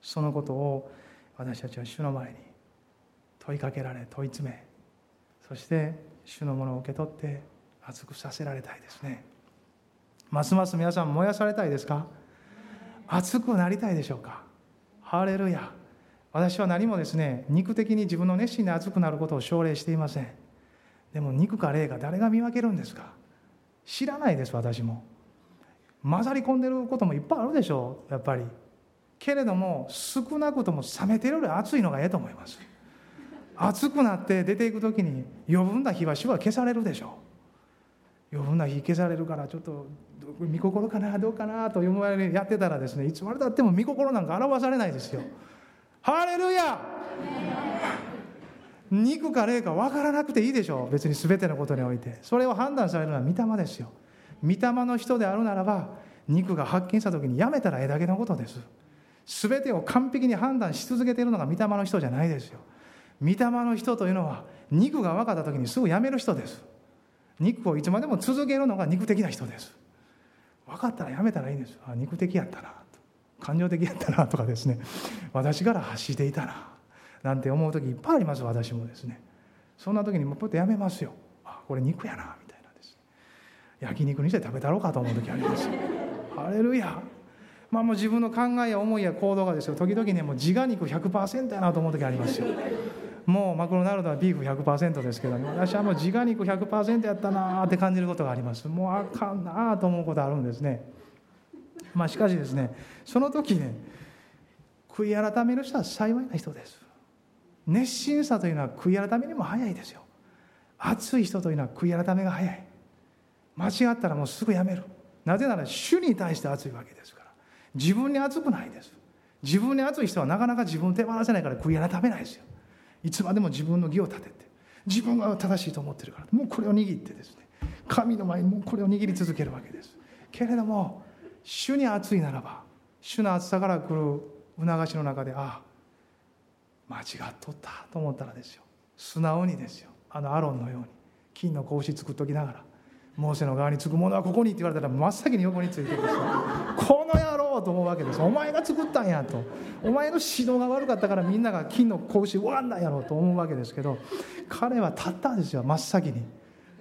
そのことを私たちは主の前に問いかけられ問い詰めそして主のものを受け取って熱くさせられたいですね。ますます皆さん燃やされたいですか？熱くなりたいでしょうか？ハレルヤ。私は何もですね肉的に自分の熱心で熱くなることを奨励していません。でも肉か霊か誰が見分けるんですか？知らないです私も。混ざり込んでることもいっぱいあるでしょうやっぱり。けれども少なくとも冷めてるより熱いのがええと思います。熱くなって出ていく時に余分な火は主は消されるでしょう。余分な火消されるからちょっと見心かなどうかなと思われやってたらですねいつまでたっても見心なんか表されないですよ。ハレルヤ!肉か霊か分からなくていいでしょう。別に全てのことにおいて。それを判断されるのは御霊ですよ。御霊の人であるならば肉が発見した時にやめたらええだけのことです。全てを完璧に判断し続けているのが御霊の人じゃないですよ。御霊の人というのは肉が分かった時にすぐやめる人です。肉をいつまでも続けるのが肉的な人です。分かったらやめたらいいんです。あ肉的やったな感情的やったなとかですね。私から発していたななんて思う時いっぱいあります私もですね。そんな時にもうポッとやめますよ。あこれ肉やな。みたいなです、ね、焼肉にして食べたろうかと思う時あります。よハレルヤ。まあもう自分の考えや思いや行動がですよ。時々ねもう自我肉100%やなと思う時ありますよ。もうマクロナルドはビーフ100%ですけど、ね、私はもう自我肉100%やったなって感じることがあります。もうあかんなと思うことあるんですね。まあしかしですねその時ね悔い改める人は幸いな人です。熱心さというのは悔い改めにも早いですよ。熱い人というのは悔い改めが早い。間違ったらもうすぐやめる。なぜなら主に対して熱いわけですから。自分に熱くないです。自分に熱い人はなかなか自分手放せないから悔い改めないですよ。いつまでも自分の義を立てて自分が正しいと思ってるからもうこれを握ってですね神の前にもうこれを握り続けるわけです。けれども主に熱いならば主の熱さから来る促しの中でああ間違っとったと思ったらですよ。素直にですよ。あのアロンのように金の格子作っときながらモーセの側につくものはここにって言われたら真っ先に横についてですこの野郎と思うわけです。お前が作ったんやと。お前の指導が悪かったからみんなが金の格子わんなやろうと思うわけですけど彼は立ったんですよ。真っ先に。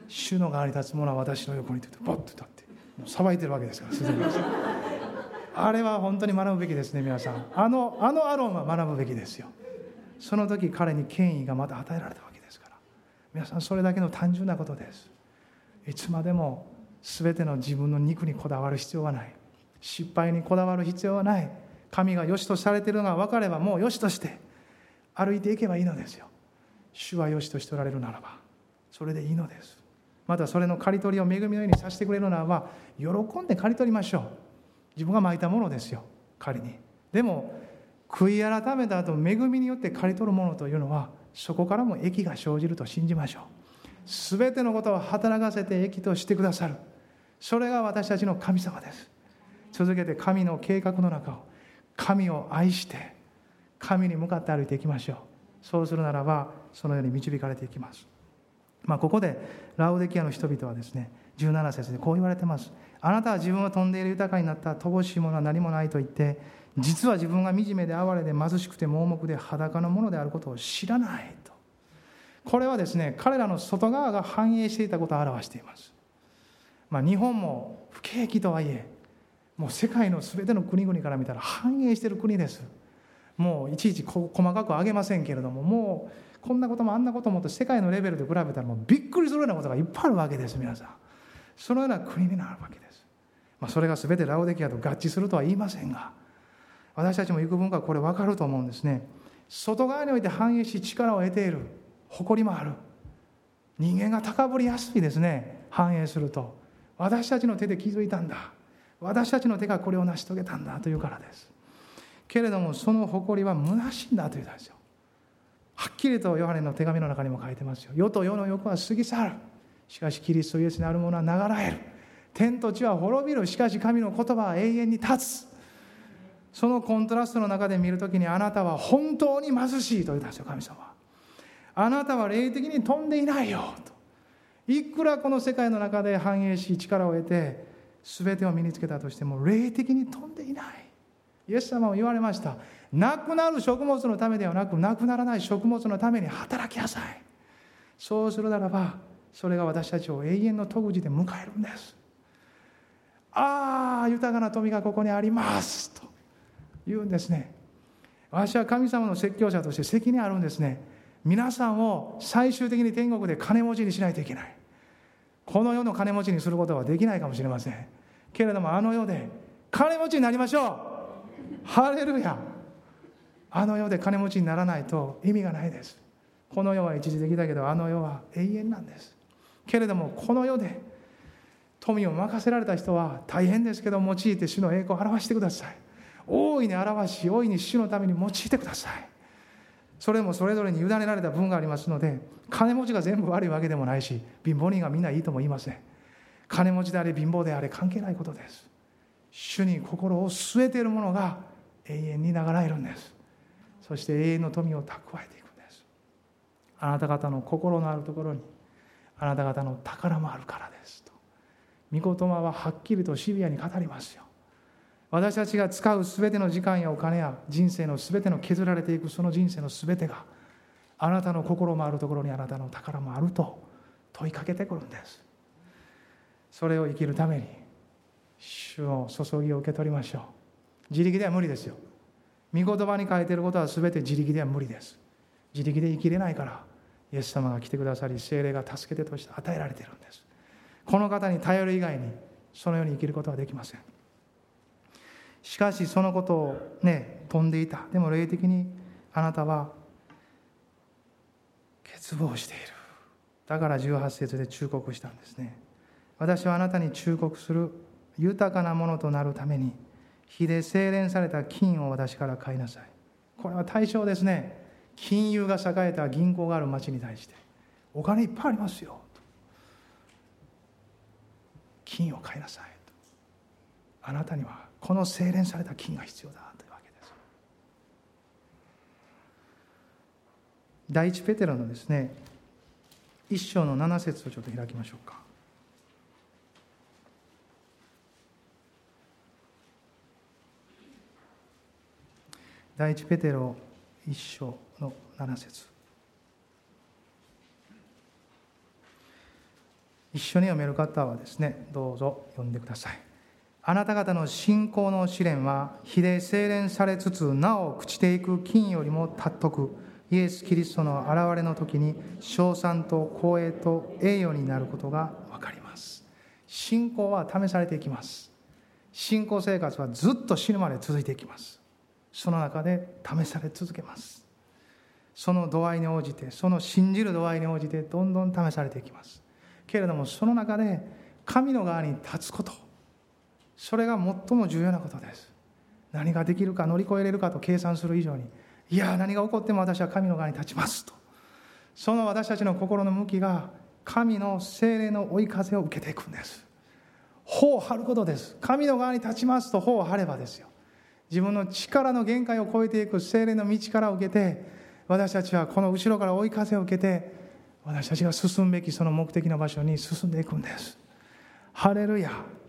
主の側に立つ者は私の横にって言ってバッと立って。さばいてるわけですからすでにあれは本当に学ぶべきですね皆さん。あのあのアロンは学ぶべきですよ。その時彼に権威がまた与えられたわけですから。皆さんそれだけの単純なことです。いつまでも全ての自分の肉にこだわる必要はない。失敗にこだわる必要はない。神が良しとされているのが分かればもう良しとして歩いていけばいいのですよ。主は良しとしておられるならばそれでいいのです。またそれの刈り取りを恵みのようにさせてくれるならば喜んで刈り取りましょう。自分がまいたものですよ仮に。でも悔い改めた後恵みによって刈り取るものというのはそこからも益が生じると信じましょう。全てのことを働かせて益としてくださる。それが私たちの神様です。続けて神の計画の中を神を愛して神に向かって歩いていきましょう。そうするならばそのように導かれていきます。まあ、ここでラウデキアの人々はですね17節でこう言われてます。あなたは自分は飛んでいる豊かになった。乏しいものは何もないと言って実は自分が惨めで哀れで貧しくて盲目で裸のものであることを知らないと。これはですね彼らの外側が反映していたことを表しています、まあ、日本も不景気とはいえもう世界の全ての国々から見たら繁栄している国です。もういちいち細かく挙げませんけれどももうこんなこともあんなこともと世界のレベルで比べたらもうびっくりするようなことがいっぱいあるわけです皆さん。そのような国になるわけです、まあ、それが全てラオデキアと合致するとは言いませんが私たちも幾分かこれ分かると思うんですね。外側において繁栄し力を得ている。誇りもある。人間が高ぶりやすいですね。繁栄すると。私たちの手で気づいたんだ。私たちの手がこれを成し遂げたんだ。というからです。けれどもその誇りは虚しいんだというんですよ。はっきりとヨハネの手紙の中にも書いてますよ。世と世の欲は過ぎ去る。しかしキリストイエスにあるものは流れる。天と地は滅びる。しかし神の言葉は永遠に立つ。そのコントラストの中で見るときにあなたは本当に貧しいと言ったんですよ神様は。あなたは霊的に飛んでいないよ。と。いくらこの世界の中で繁栄し力を得て全てを身につけたとしても霊的に飛んでいない。イエス様も言われました。なくなる食物のためではなくなくならない食物のために働きなさい。そうするならばそれが私たちを永遠の戸口で迎えるんです。ああ豊かな富がここにあります。と言うんですね。私は神様の説教者として責任あるんですね。皆さんを最終的に天国で金持ちにしないといけない。この世の金持ちにすることはできないかもしれません。けれどもあの世で金持ちになりましょう。ハレルヤ。あの世で金持ちにならないと意味がないです。この世は一時的だけどあの世は永遠なんです。けれどもこの世で富を任せられた人は大変ですけど用いて主の栄光を表してください。大いに表し大いに主のために用いてください。それもそれぞれに委ねられた分がありますので金持ちが全部悪いわけでもないし貧乏人がみんないいとも言いません。金持ちであれ貧乏であれ関係ないことです。主に心を据えているものが永遠に流れるんです。そして永遠の富を蓄えていくんです。あなた方の心のあるところにあなた方の宝もあるからですと。御言葉ははっきりとシビアに語りますよ。私たちが使う全ての時間やお金や人生の全ての削られていくその人生の全てがあなたの心もあるところにあなたの宝もあると問いかけてくるんです。それを生きるために主の注ぎを受け取りましょう。自力では無理ですよ。御言葉に書いてることは全て自力では無理です。自力で生きれないからイエス様が来てくださり精霊が助けてとして与えられているんです。この方に頼る以外にそのように生きることはできません。しかしそのことをね飛んでいた。でも霊的にあなたは欠乏している。だから18節で忠告したんですね。私はあなたに忠告する豊かなものとなるために火で精錬された金を私から買いなさい。これは対象ですね。金融が栄えた銀行がある町に対して。お金いっぱいありますよ。金を買いなさいあなたにはこの精錬された金が必要だというわけです。第一ペテロのですね一章の七節をちょっと開きましょうか。第一ペテロ一章の七節。一緒に読める方はですねどうぞ読んでください。あなた方の信仰の試練は火で精錬されつつなお朽ちていく金よりも尊くイエス・キリストの現れの時に称賛と光栄と栄誉になることが分かります。信仰は試されていきます。信仰生活はずっと死ぬまで続いていきます。その中で試され続けます。その度合いに応じてその信じる度合いに応じてどんどん試されていきます。けれどもその中で神の側に立つことそれが最も重要なことです。何ができるか乗り越えれるかと計算する以上にいや何が起こっても私は神の側に立ちますと。その私たちの心の向きが神の精霊の追い風を受けていくんです。頬を張ることです。神の側に立ちますと頬を張ればですよ。自分の力の限界を超えていく精霊の道から受けて私たちはこの後ろから追い風を受けて私たちが進むべきその目的の場所に進んでいくんです。ハレルヤ。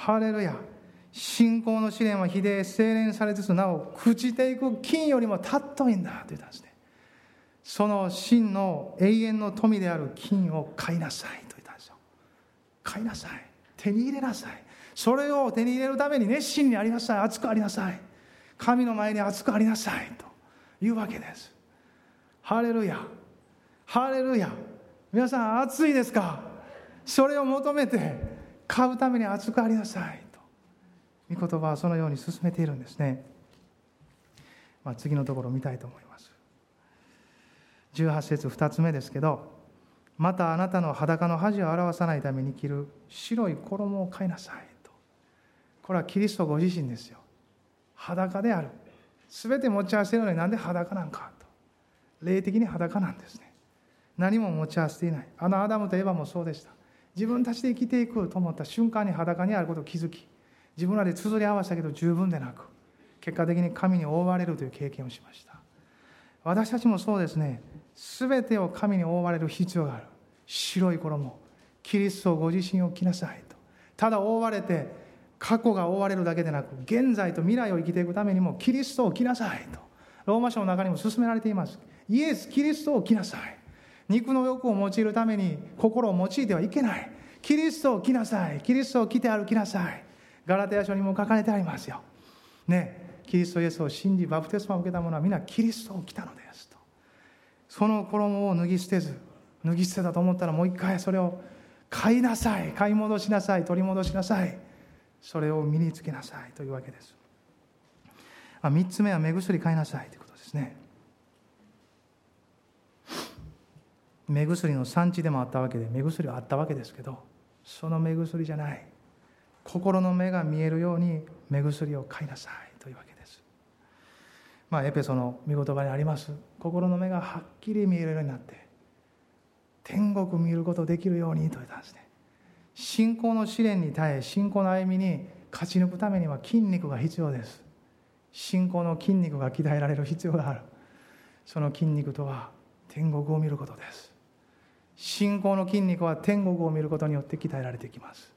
ハレルヤ信仰の試練は火で精錬されつつなお朽ちていく金よりも尊いんだと言ったんで。すねその真の永遠の富である金を買いなさいと言ったんですよ。買いなさい。手に入れなさい。それを手に入れるために熱心にありなさい。熱くありなさい。神の前に熱くありなさいというわけです。ハレルヤハレルヤ皆さん熱いですか？それを求めて。買うために熱くありなさいと。御言葉はそのように進めているんですね、まあ、次のところを見たいと思います。18節2つ目ですけどまたあなたの裸の恥を表さないために着る白い衣を買いなさいと。これはキリストご自身ですよ。裸である。全て持ち合わせるのになんで裸なんかと。霊的に裸なんですね。何も持ち合わせていない。あのアダムとエヴァもそうでした。自分たちで生きていくと思った瞬間に裸にあることを気づき自分らで綴り合わせたけど十分でなく結果的に神に覆われるという経験をしました。私たちもそうですね。全てを神に覆われる必要がある。白い衣キリストご自身を着なさいと。ただ覆われて過去が覆われるだけでなく現在と未来を生きていくためにもキリストを着なさいと。ローマ書の中にも勧められています。イエス・キリストを着なさい。肉の欲を用いるために心を用いてはいけない。キリストを着なさい。キリストを着て歩きなさい。ガラテヤ書にも書かれてありますよ。ねキリストイエスを信じバプテスマを受けた者は皆キリストを着たのですと。その衣を脱ぎ捨てず脱ぎ捨てたと思ったらもう一回それを買いなさい。買い戻しなさい。取り戻しなさい。それを身につけなさいというわけです。3つ目は目薬買いなさいということですね。目薬の産地でもあったわけで目薬はあったわけですけどその目薬じゃない。心の目が見えるように目薬を買いなさいというわけです。まあエペソの見言葉にあります。心の目がはっきり見えるようになって天国見ることできるようにと言ったんで。すね信仰の試練に耐え信仰の歩みに勝ち抜くためには筋肉が必要です。信仰の筋肉が鍛えられる必要がある。その筋肉とは天国を見ることです。信仰の筋肉は天国を見ることによって鍛えられていきます。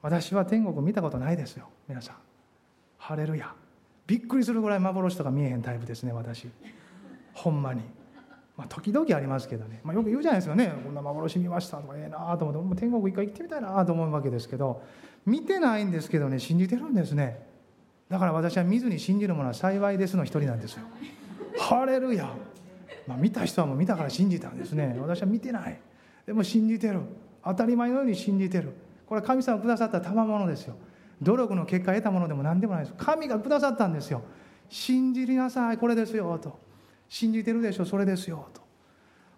私は天国見たことないですよ。皆さん。ハレルヤ。びっくりするぐらい幻とか見えへんタイプですね私。ほんまに。まあ時々ありますけどね、まあ、よく言うじゃないですかね。こんな幻見ましたとかええなと思って。もう天国一回行ってみたいなと思うわけですけど。見てないんですけどね信じてるんですね。だから私は見ずに信じるものは幸いですの一人なんですよ。ハレルヤ。まあ、見た人はもう見たから信じたんですね。私は見てない。でも信じてる。当たり前のように信じてる。これは神様がくださった賜物ですよ。努力の結果得たものでも何でもないです。神がくださったんですよ。信じりなさい。これですよと。信じてるでしょ。それですよと。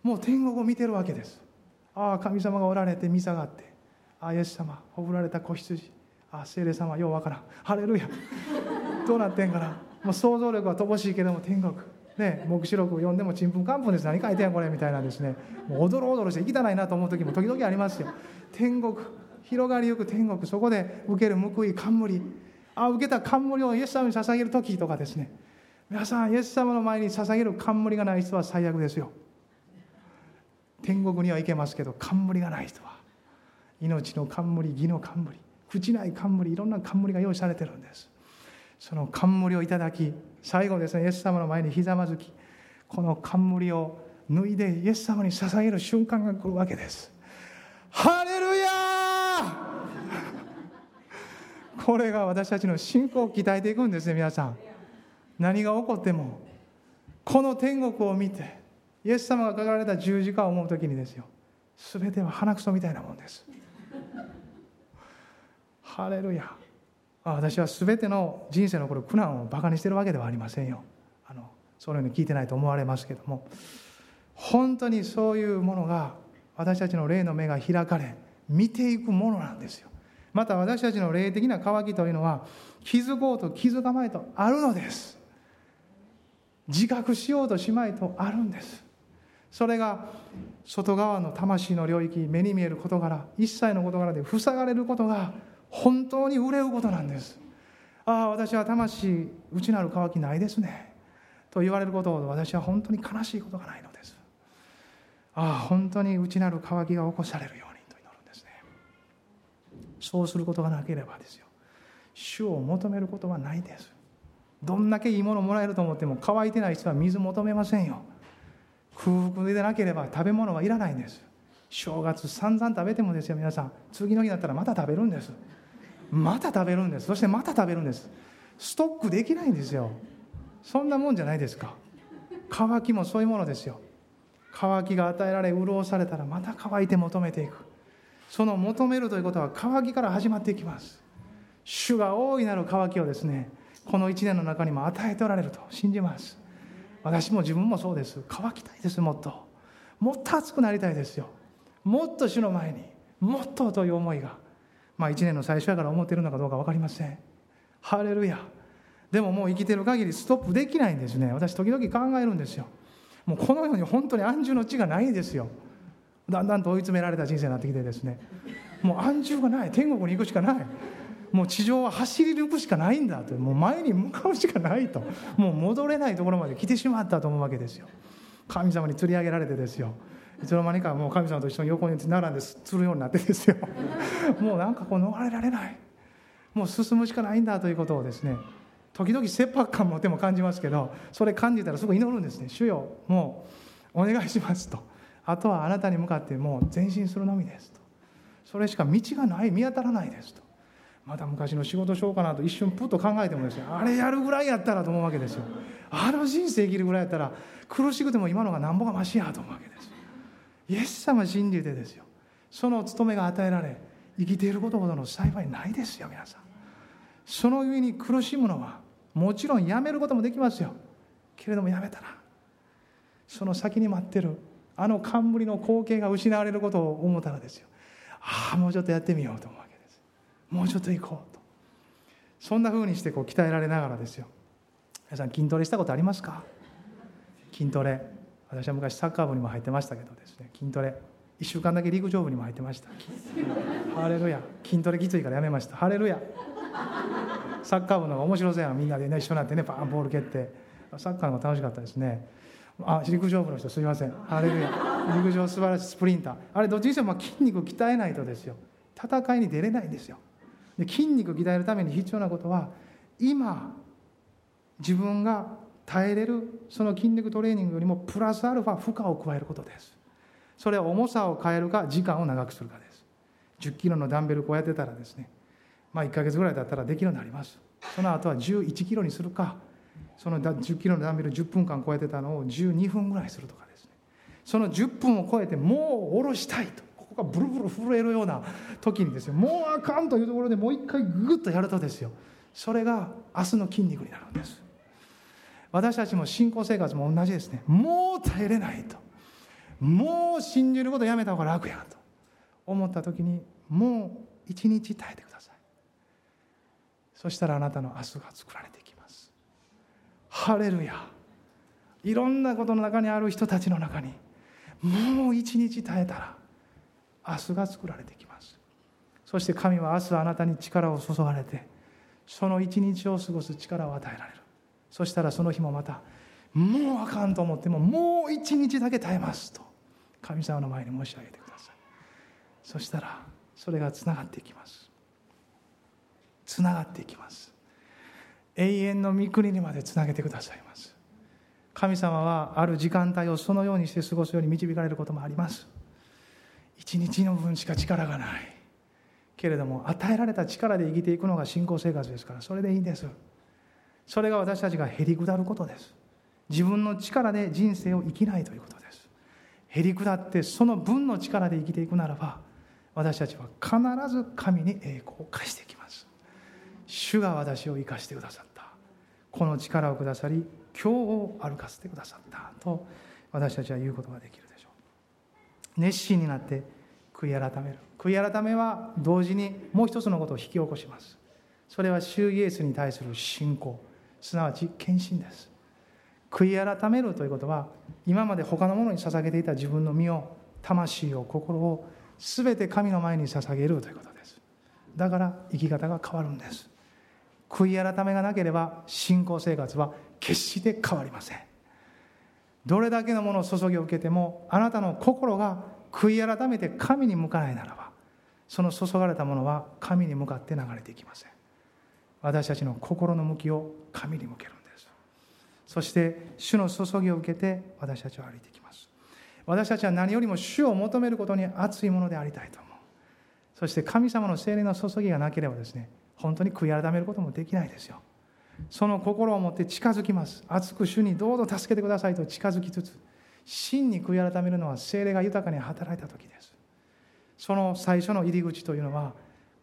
もう天国を見てるわけです。ああ神様がおられて見下がって。ああイエス様ほぶられた子羊。ああ聖霊様ようわからん。ハレルヤ。どうなってんかな。もう想像力は乏しいけども天国。ね、黙示録を読んでもちんぷんかんぷんです。何書いてんこれみたいなですね。もうおどろおどろして生きたないなと思う時も時々ありますよ。天国広がりゆく天国そこで受ける報い冠。あ受けた冠をイエス様に捧げる時とかですね。皆さんイエス様の前に捧げる冠がない人は最悪ですよ。天国には行けますけど冠がない人は。命の冠義の冠朽ちない冠いろんな冠が用意されてるんです。その冠をいただき最後ですねイエス様の前にひざまずきこの冠を脱いでイエス様に捧げる瞬間が来るわけです。ハレルヤ これが私たちの信仰を鍛えていくんですね皆さん。何が起こってもこの天国を見てイエス様が書かれた十字架を思う時にですよ。全ては鼻くそみたいなもんです。ハレルヤ私は全ての人生のこれ苦難をバカにしてるわけではありませんよ。あのそういうに聞いてないと思われますけども。本当にそういうものが私たちの霊の目が開かれ見ていくものなんですよ。また私たちの霊的な渇きというのは気づこうと気づかまいとあるのです。自覚しようとしまいとあるんです。それが外側の魂の領域目に見える事柄一切の事柄で塞がれることが本当に憂うことなんです。ああ私は魂内なる渇きないですね。と言われることほど私は本当に悲しいことがないのです。ああ本当に内なる渇きが起こされるようにと祈るんですね。そうすることがなければですよ。主を求めることはないです。どんだけいいものもらえると思っても乾いてない人は水求めませんよ。空腹でなければ食べ物はいらないんです。正月散々食べてもですよ皆さん。次の日だったらまた食べるんです。また食べるんです。そしてまた食べるんです。ストックできないんですよ。そんなもんじゃないですか。乾きもそういうものですよ。乾きが与えられ潤されたらまた乾いて求めていく。その求めるということは乾きから始まっていきます。主が大いなる乾きをですねこの1年の中にも与えておられると信じます。私も自分もそうです。乾きたいですもっと。もっと熱くなりたいですよ。もっと主の前にもっとという思いが。まあ1年の最初やから思ってるのかどうか分かりません。ハレルヤ。でももう生きてる限りストップできないんですね。私時々考えるんですよ。もうこのように本当に安住の地がないんですよ。だんだんと追い詰められた人生になってきてですね。もう安住がない。天国に行くしかない。もう地上は走り抜くしかないんだと。もう前に向かうしかないと。もう戻れないところまで来てしまったと思うわけですよ。神様に釣り上げられてですよ。いつの間にかもう神様と一緒に横に並んで釣るようになってですよ。もうなんかこう逃れられない。もう進むしかないんだということをですね時々切迫感持っても感じますけどそれ感じたらすごい祈るんですね。主よもうお願いしますと。あとはあなたに向かってもう前進するのみですと。それしか道がない見当たらないですと。また昔の仕事しようかなと一瞬プッと考えてもですねあれやるぐらいやったらと思うわけですよ。あの人生生きるぐらいやったら苦しくても今のがなんぼがましやと思うわけですイエス様信じてですよ。その務めが与えられ生きていることほどの幸いないですよ皆さん。その上に苦しむのはもちろんやめることもできますよ。けれどもやめたらその先に待ってるあの冠の光景が失われることを思ったらですよ。ああもうちょっとやってみようと思うわけです。もうちょっと行こうと。そんなふうにしてこう鍛えられながらですよ。皆さん筋トレしたことありますか？筋トレ。私は昔サッカー部にも入ってましたけどですね筋トレ。1週間だけ陸上部にも入ってました。ハレルヤ。筋トレきついからやめました。ハレルヤ。サッカー部の方が面白そうやん。みんなでね一緒になってねパンボール蹴って。サッカーの方が楽しかったですね。あ陸上部の人すみません。ハレルヤ。陸上素晴らしいスプリンター。あれどっちにしても筋肉鍛えないとですよ。戦いに出れないんですよ。で筋肉鍛えるために必要なことは今自分が耐えれるその筋肉トレーニングよりもプラスアルファ負荷を加えることです。それは重さを変えるか時間を長くするかです。1 0キロのダンベルこうやってたらですねまあ1か月ぐらいだったらできるようになります。その後は1 1キロにするかその1 0キロのダンベル10分間超えてたのを12分ぐらいするとかですね。その10分を超えてもう下ろしたいとここがブルブル震えるような時にですよ。もうあかんというところでもう一回グッとやるとですよ。それが明日の筋肉になるんです。私たちも信仰生活も同じですね。もう耐えれないと。もう信じることやめた方が楽やと。思った時にもう一日耐えてください。そしたらあなたの明日が作られていきます。ハレルヤ。いろんなことの中にある人たちの中にもう一日耐えたら明日が作られてきます。そして神は明日あなたに力を注がれてその一日を過ごす力を与えられる。そしたらその日もまたもうあかんと思ってももう一日だけ耐えますと神様の前に申し上げてください。そしたらそれがつながっていきます。つながっていきます。永遠の御国にまでつなげてくださいます。神様はある時間帯をそのようにして過ごすように導かれることもあります。一日の分しか力がない。けれども与えられた力で生きていくのが信仰生活ですからそれでいいんです。それが私たちがへり下ることです。自分の力で人生を生きないということです。へり下ってその分の力で生きていくならば私たちは必ず神に栄光を返していきます。主が私を生かしてくださった。この力をくださり今日を歩かせてくださったと私たちは言うことができるでしょう。熱心になって悔い改める。悔い改めは同時にもう一つのことを引き起こします。それは主イエスに対する信仰。すなわち献身です。悔い改めるということは今まで他のものに捧げていた自分の身を魂を心を全て神の前に捧げるということです。だから生き方が変わるんです。悔い改めがなければ信仰生活は決して変わりません。どれだけのものを注ぎを受けてもあなたの心が悔い改めて神に向かないならばその注がれたものは神に向かって流れていきません。私たちの心の向きを神に向けるんです。そして主の注ぎを受けて私たちは歩いていきます。私たちは何よりも主を求めることに熱いものでありたいと思う。そして神様の精霊の注ぎがなければですね本当に悔い改めることもできないですよ。その心を持って近づきます。熱く主にどうぞ助けてくださいと近づきつつ真に悔い改めるのは精霊が豊かに働いた時です。その最初の入り口というのは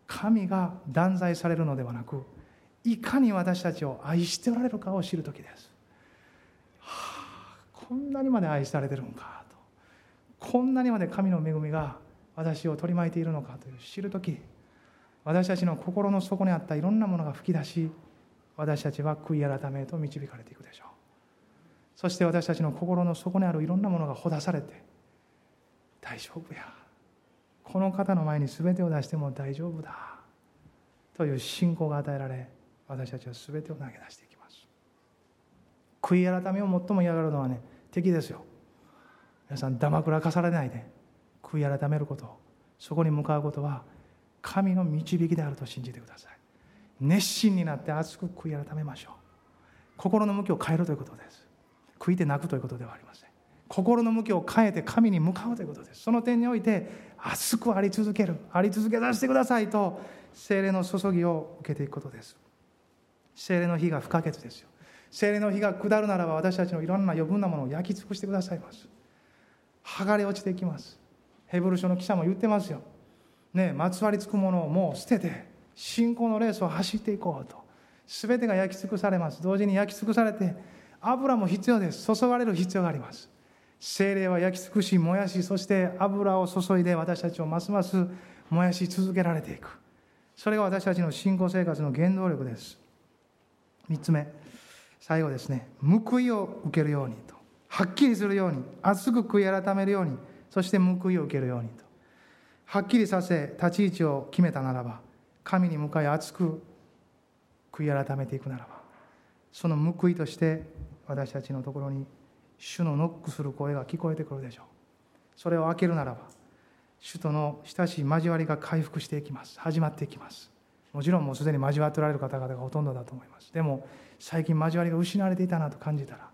神が断罪されるのではなくいかに私たちを愛しておられるかを知る時です、はあ、こんなにまで愛されてるのかと。こんなにまで神の恵みが私を取り巻いているのかという知る時私たちの心の底にあったいろんなものが噴き出し私たちは悔い改めへと導かれていくでしょう。そして私たちの心の底にあるいろんなものがほだされて大丈夫や。この方の前に全てを出しても大丈夫だ。という信仰が与えられ私たちは全てを投げ出していきます。悔い改めを最も嫌がるのはね敵ですよ。皆さんだまくらかされないで悔い改めることそこに向かうことは神の導きであると信じてください。熱心になって熱く悔い改めましょう。心の向きを変えるということです。悔いて泣くということではありません。心の向きを変えて神に向かうということです。その点において熱くあり続けるあり続けさせてくださいと精霊の注ぎを受けていくことです。精霊の火が不可欠ですよ。精霊の火が下るならば私たちのいろんな余分なものを焼き尽くしてくださいます。剥がれ落ちていきます。ヘブル書の記者も言ってますよ。ねまつわりつくものをもう捨てて信仰のレースを走っていこうと。全てが焼き尽くされます。同時に焼き尽くされて油も必要です。注がれる必要があります。精霊は焼き尽くし燃やしそして油を注いで私たちをますます燃やし続けられていく。それが私たちの信仰生活の原動力です。3つ目。最後ですね。報いを受けるようにと。はっきりするように。熱く悔い改めるように。そして報いを受けるようにと。はっきりさせ立ち位置を決めたならば神に向かい熱く悔い改めていくならばその報いとして私たちのところに主のノックする声が聞こえてくるでしょう。それを開けるならば主との親しい交わりが回復していきます。始まっていきます。もちろんもうすでに交わっておられる方々がほとんどだと思います。でも最近交わりが失われていたなと感じたら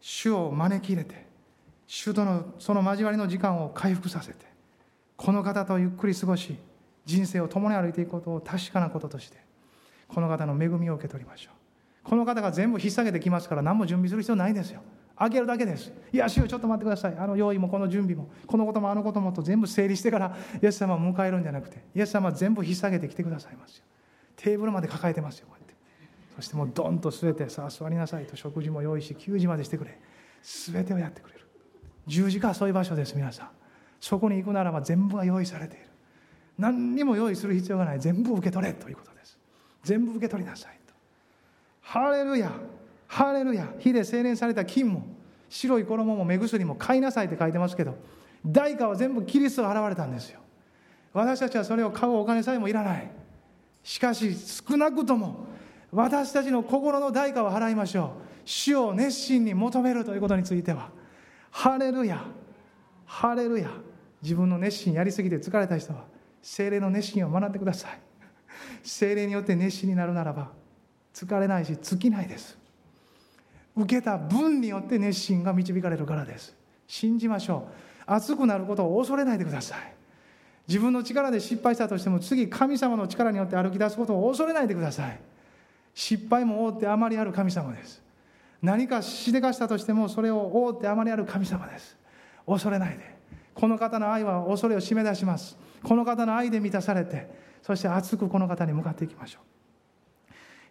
主を招き入れて主とのその交わりの時間を回復させてこの方とゆっくり過ごし人生を共に歩いていくことを確かなこととしてこの方の恵みを受け取りましょう。この方が全部引っ提げてきますから何も準備する必要ないですよ。開けるだけです。いや主よちょっと待ってください。あの用意もこの準備もこのこともあのこともと全部整理してからイエス様を迎えるんじゃなくてイエス様は全部引っ提げてきてくださいますよ。テーブルまで抱えてますよこうやって。そしてもうドンと据えてさあ座りなさいと食事も用意し給仕までしてくれ。全てをやってくれる。十字架はそういう場所です皆さん。そこに行くならば全部が用意されている。何にも用意する必要がない。全部受け取れということです。全部受け取りなさいと。ハレルヤ。ハレルヤ火で精錬された金も白い衣も目薬も買いなさいって書いてますけど代価は全部キリストが現れたんですよ。私たちはそれを買うお金さえもいらない。しかし少なくとも私たちの心の代価を払いましょう。主を熱心に求めるということについては。ハレルヤハレルヤ。自分の熱心やりすぎて疲れた人は精霊の熱心を学んでください。精霊によって熱心になるならば疲れないし尽きないです。受けた分によって熱心が導かれるからです。信じましょう。熱くなることを恐れないでください。自分の力で失敗したとしても次神様の力によって歩き出すことを恐れないでください。失敗も覆ってあまりある神様です。何かしでかしたとしてもそれを覆ってあまりある神様です。恐れないで。この方の愛は恐れを締め出します。この方の愛で満たされてそして熱くこの方に向かっていきましょう。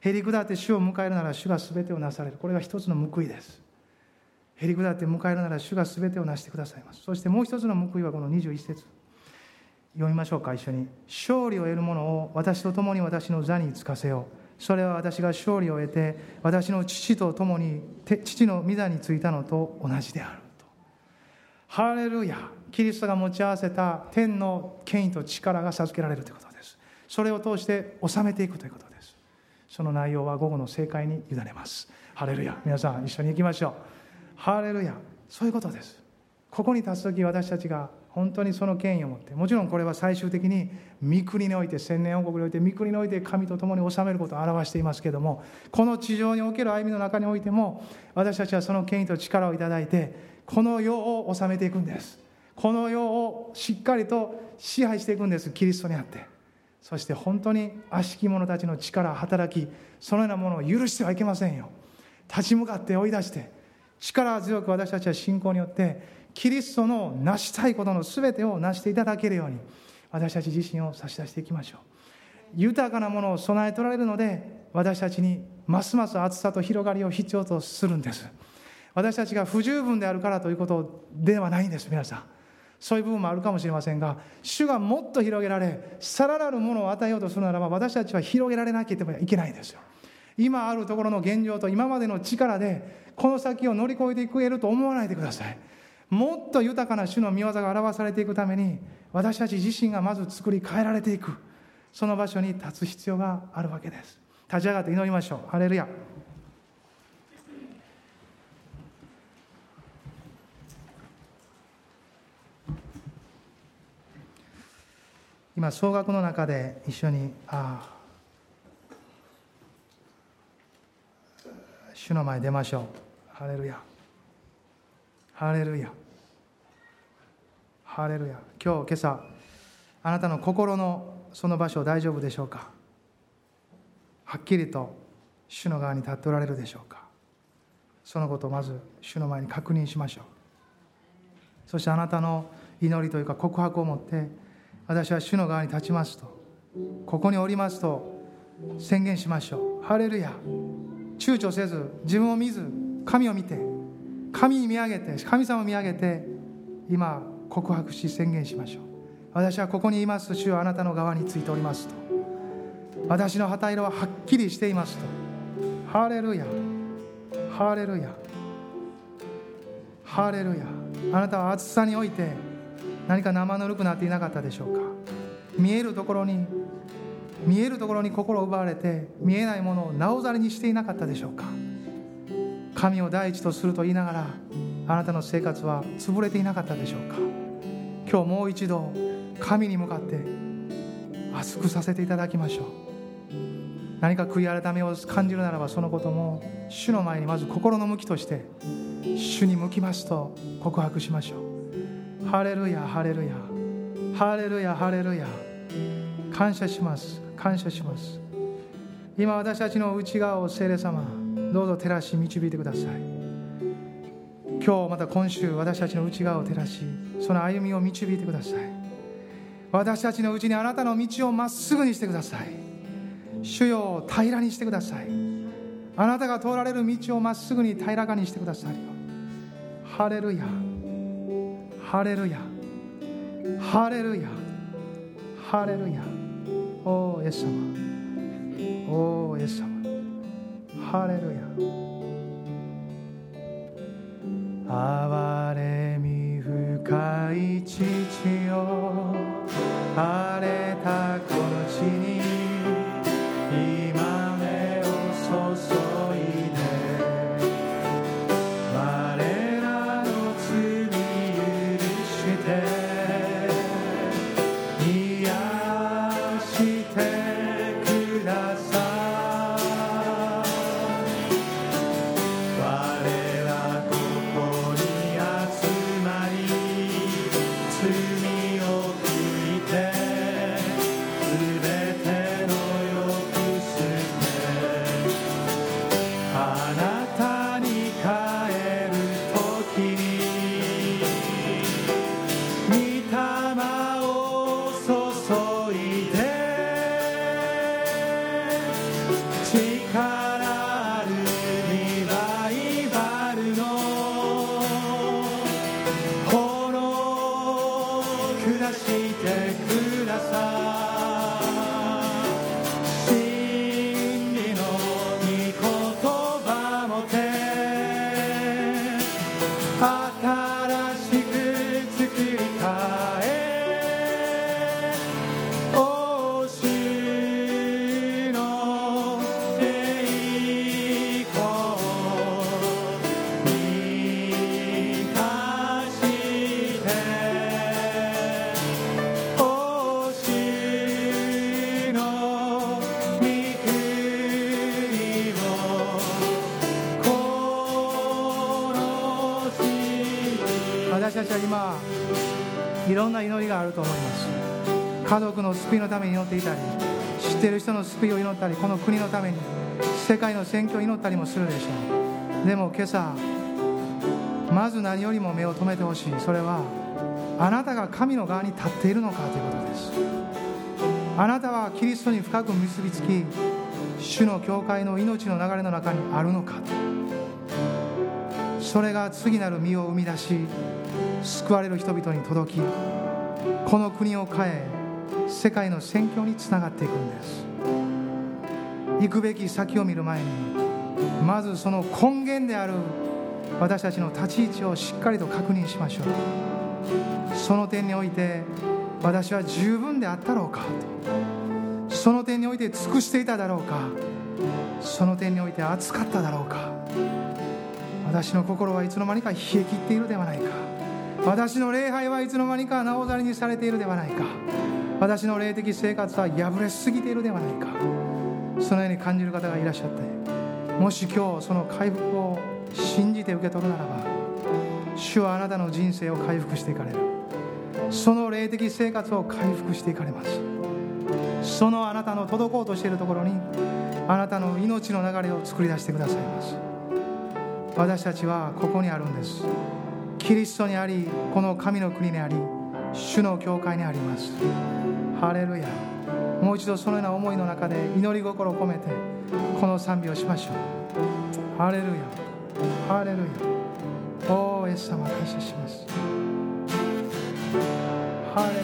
へり下って主を迎えるなら主が全てをなされる。これが一つの報いです。へり下って迎えるなら主が全てをなしてくださいます。そしてもう一つの報いはこの21節。読みましょうか一緒に。勝利を得る者を私と共に私の座につかせよう。それは私が勝利を得て私の父と共に父の御座についたのと同じであると。ハレルヤ。キリストが持ち合わせた天の権威と力が授けられるということです。それを通して収めていくということその内容は午後の正解に委ねます。ハレルヤ。皆さん一緒に行きましょう。ハレルヤ。そういうことです。ここに立つ時私たちが本当にその権威を持ってもちろんこれは最終的に御国において千年王国において御国において神と共に治めることを表していますけれどもこの地上における歩みの中においても私たちはその権威と力をいただいてこの世を治めていくんです。この世をしっかりと支配していくんです。キリストにあって。そして本当に悪しき者たちの力働きそのようなものを許してはいけませんよ。立ち向かって追い出して力強く私たちは信仰によってキリストの成したいことの全てを成していただけるように私たち自身を差し出していきましょう。豊かなものを備えとられるので私たちにますます厚さと広がりを必要とするんです。私たちが不十分であるからということではないんです皆さん。そういう部分もあるかもしれませんが主がもっと広げられさらなるものを与えようとするならば私たちは広げられなければいけないんですよ。今あるところの現状と今までの力でこの先を乗り越えていけると思わないでください。もっと豊かな主の御業が表されていくために私たち自身がまず作り変えられていく。その場所に立つ必要があるわけです。立ち上がって祈りましょう。ハレルヤ。今総額の中で一緒にああ主の前出ましょう。ハレルヤ。ハレルヤ。ハレルヤ。今日今朝あなたの心のその場所大丈夫でしょうか？はっきりと主の側に立っておられるでしょうか？そのことをまず主の前に確認しましょう。そしてあなたの祈りというか告白を持って私は主の側に立ちますとここにおりますと宣言しましょう。ハレルヤ。躊躇せず自分を見ず神を見て神に見上げて神様を見上げて今告白し宣言しましょう。私はここにいます主はあなたの側についておりますと。私の旗色ははっきりしていますと。ハレルヤ。ハレルヤ。ハレルヤ。あなたは暑さにおいて何か生ぬるくなっていなかったでしょうか？見えるところに見えるところに心を奪われて見えないものをなおざりにしていなかったでしょうか？神を第一とすると言いながらあなたの生活は潰れていなかったでしょうか？今日もう一度神に向かって熱くさせていただきましょう。何か悔い改めを感じるならばそのことも主の前にまず心の向きとして主に向きますと告白しましょう。ハレルヤハレルヤ。ハレルヤハレルヤ。感謝します。感謝します。今私たちの内側を聖霊様どうぞ照らし導いてください。今日また今週私たちの内側を照らしその歩みを導いてください。私たちのうちにあなたの道をまっすぐにしてください。主よ平らにしてください。あなたが通られる道をまっすぐに平らかにしてくださるよハレルヤ。ハレルヤハレルヤハレルヤおおイエス様おおイエス様ハレルヤ哀れみ深い父よ荒れたために祈っていたり知ってる人の救いを祈ったりこの国のために世界の選挙を祈ったりもするでしょう。でも今朝まず何よりも目を留めてほしい。それはあなたが神の側に立っているのかということです。あなたはキリストに深く結びつき主の教会の命の流れの中にあるのかそれが次なる実を生み出し救われる人々に届きこの国を変え世界の宣教につながっていくんです。行くべき先を見る前にまずその根源である私たちの立ち位置をしっかりと確認しましょう。その点において私は十分であったろうか。とその点において尽くしていただろうか。その点において熱かっただろうか。私の心はいつの間にか冷え切っているではないか。私の礼拝はいつの間にかなおざりにされているではないか。私の霊的生活は破れすぎているではないか。そのように感じる方がいらっしゃって。もし今日その回復を信じて受け取るならば主はあなたの人生を回復していかれる。その霊的生活を回復していかれます。そのあなたの届こうとしているところにあなたの命の流れを作り出してくださいます。私たちはここにあるんです。キリストにありこの神の国にあり主の教会にあります。ハレルヤ。もう一度そのような思いの中で祈り心を込めてこの賛美をしましょう。ハレルヤ。ハレルヤ。おおイエス様感謝します。ハレルヤ。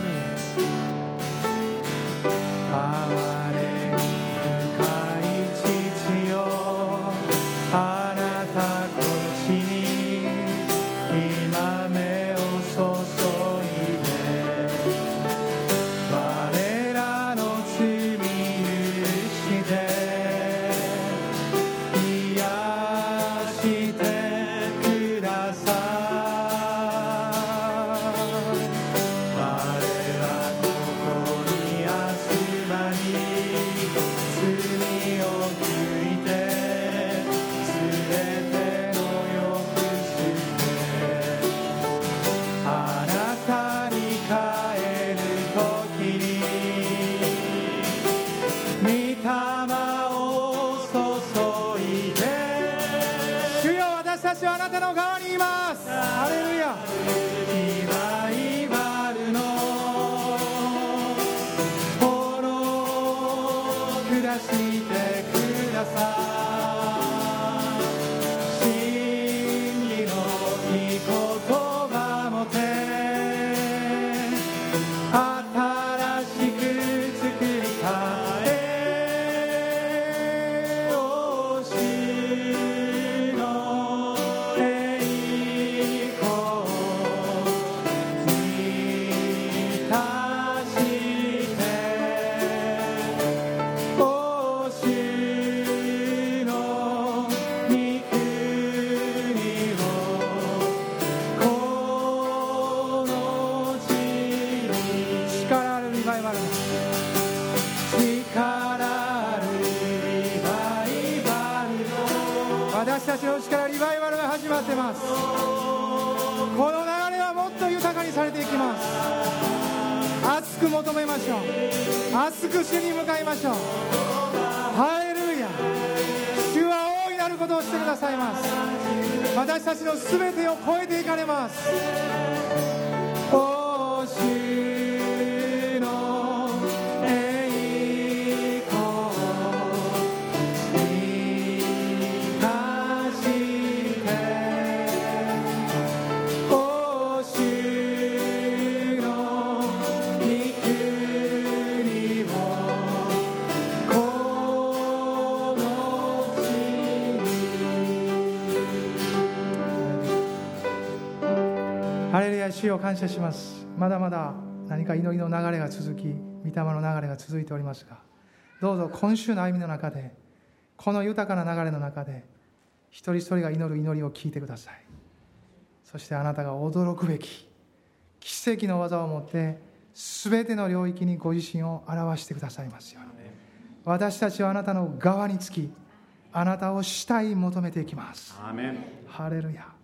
Senhor, se 主を感謝します。まだまだ何か祈りの流れが続き御霊の流れが続いておりますがどうぞ今週の歩みの中でこの豊かな流れの中で一人一人が祈る祈りを聞いてください。そしてあなたが驚くべき奇跡の技を持って全ての領域にご自身を表してくださいますように。私たちはあなたの側につきあなたを主体求めていきます。ハレルヤ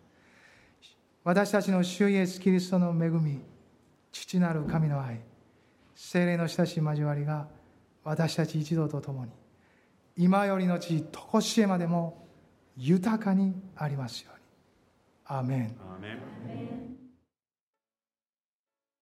私たちの主イエスキリストの恵み父なる神の愛精霊の親しい交わりが私たち一同と共に今よりの地とこしえまでも豊かにありますように。アーメン。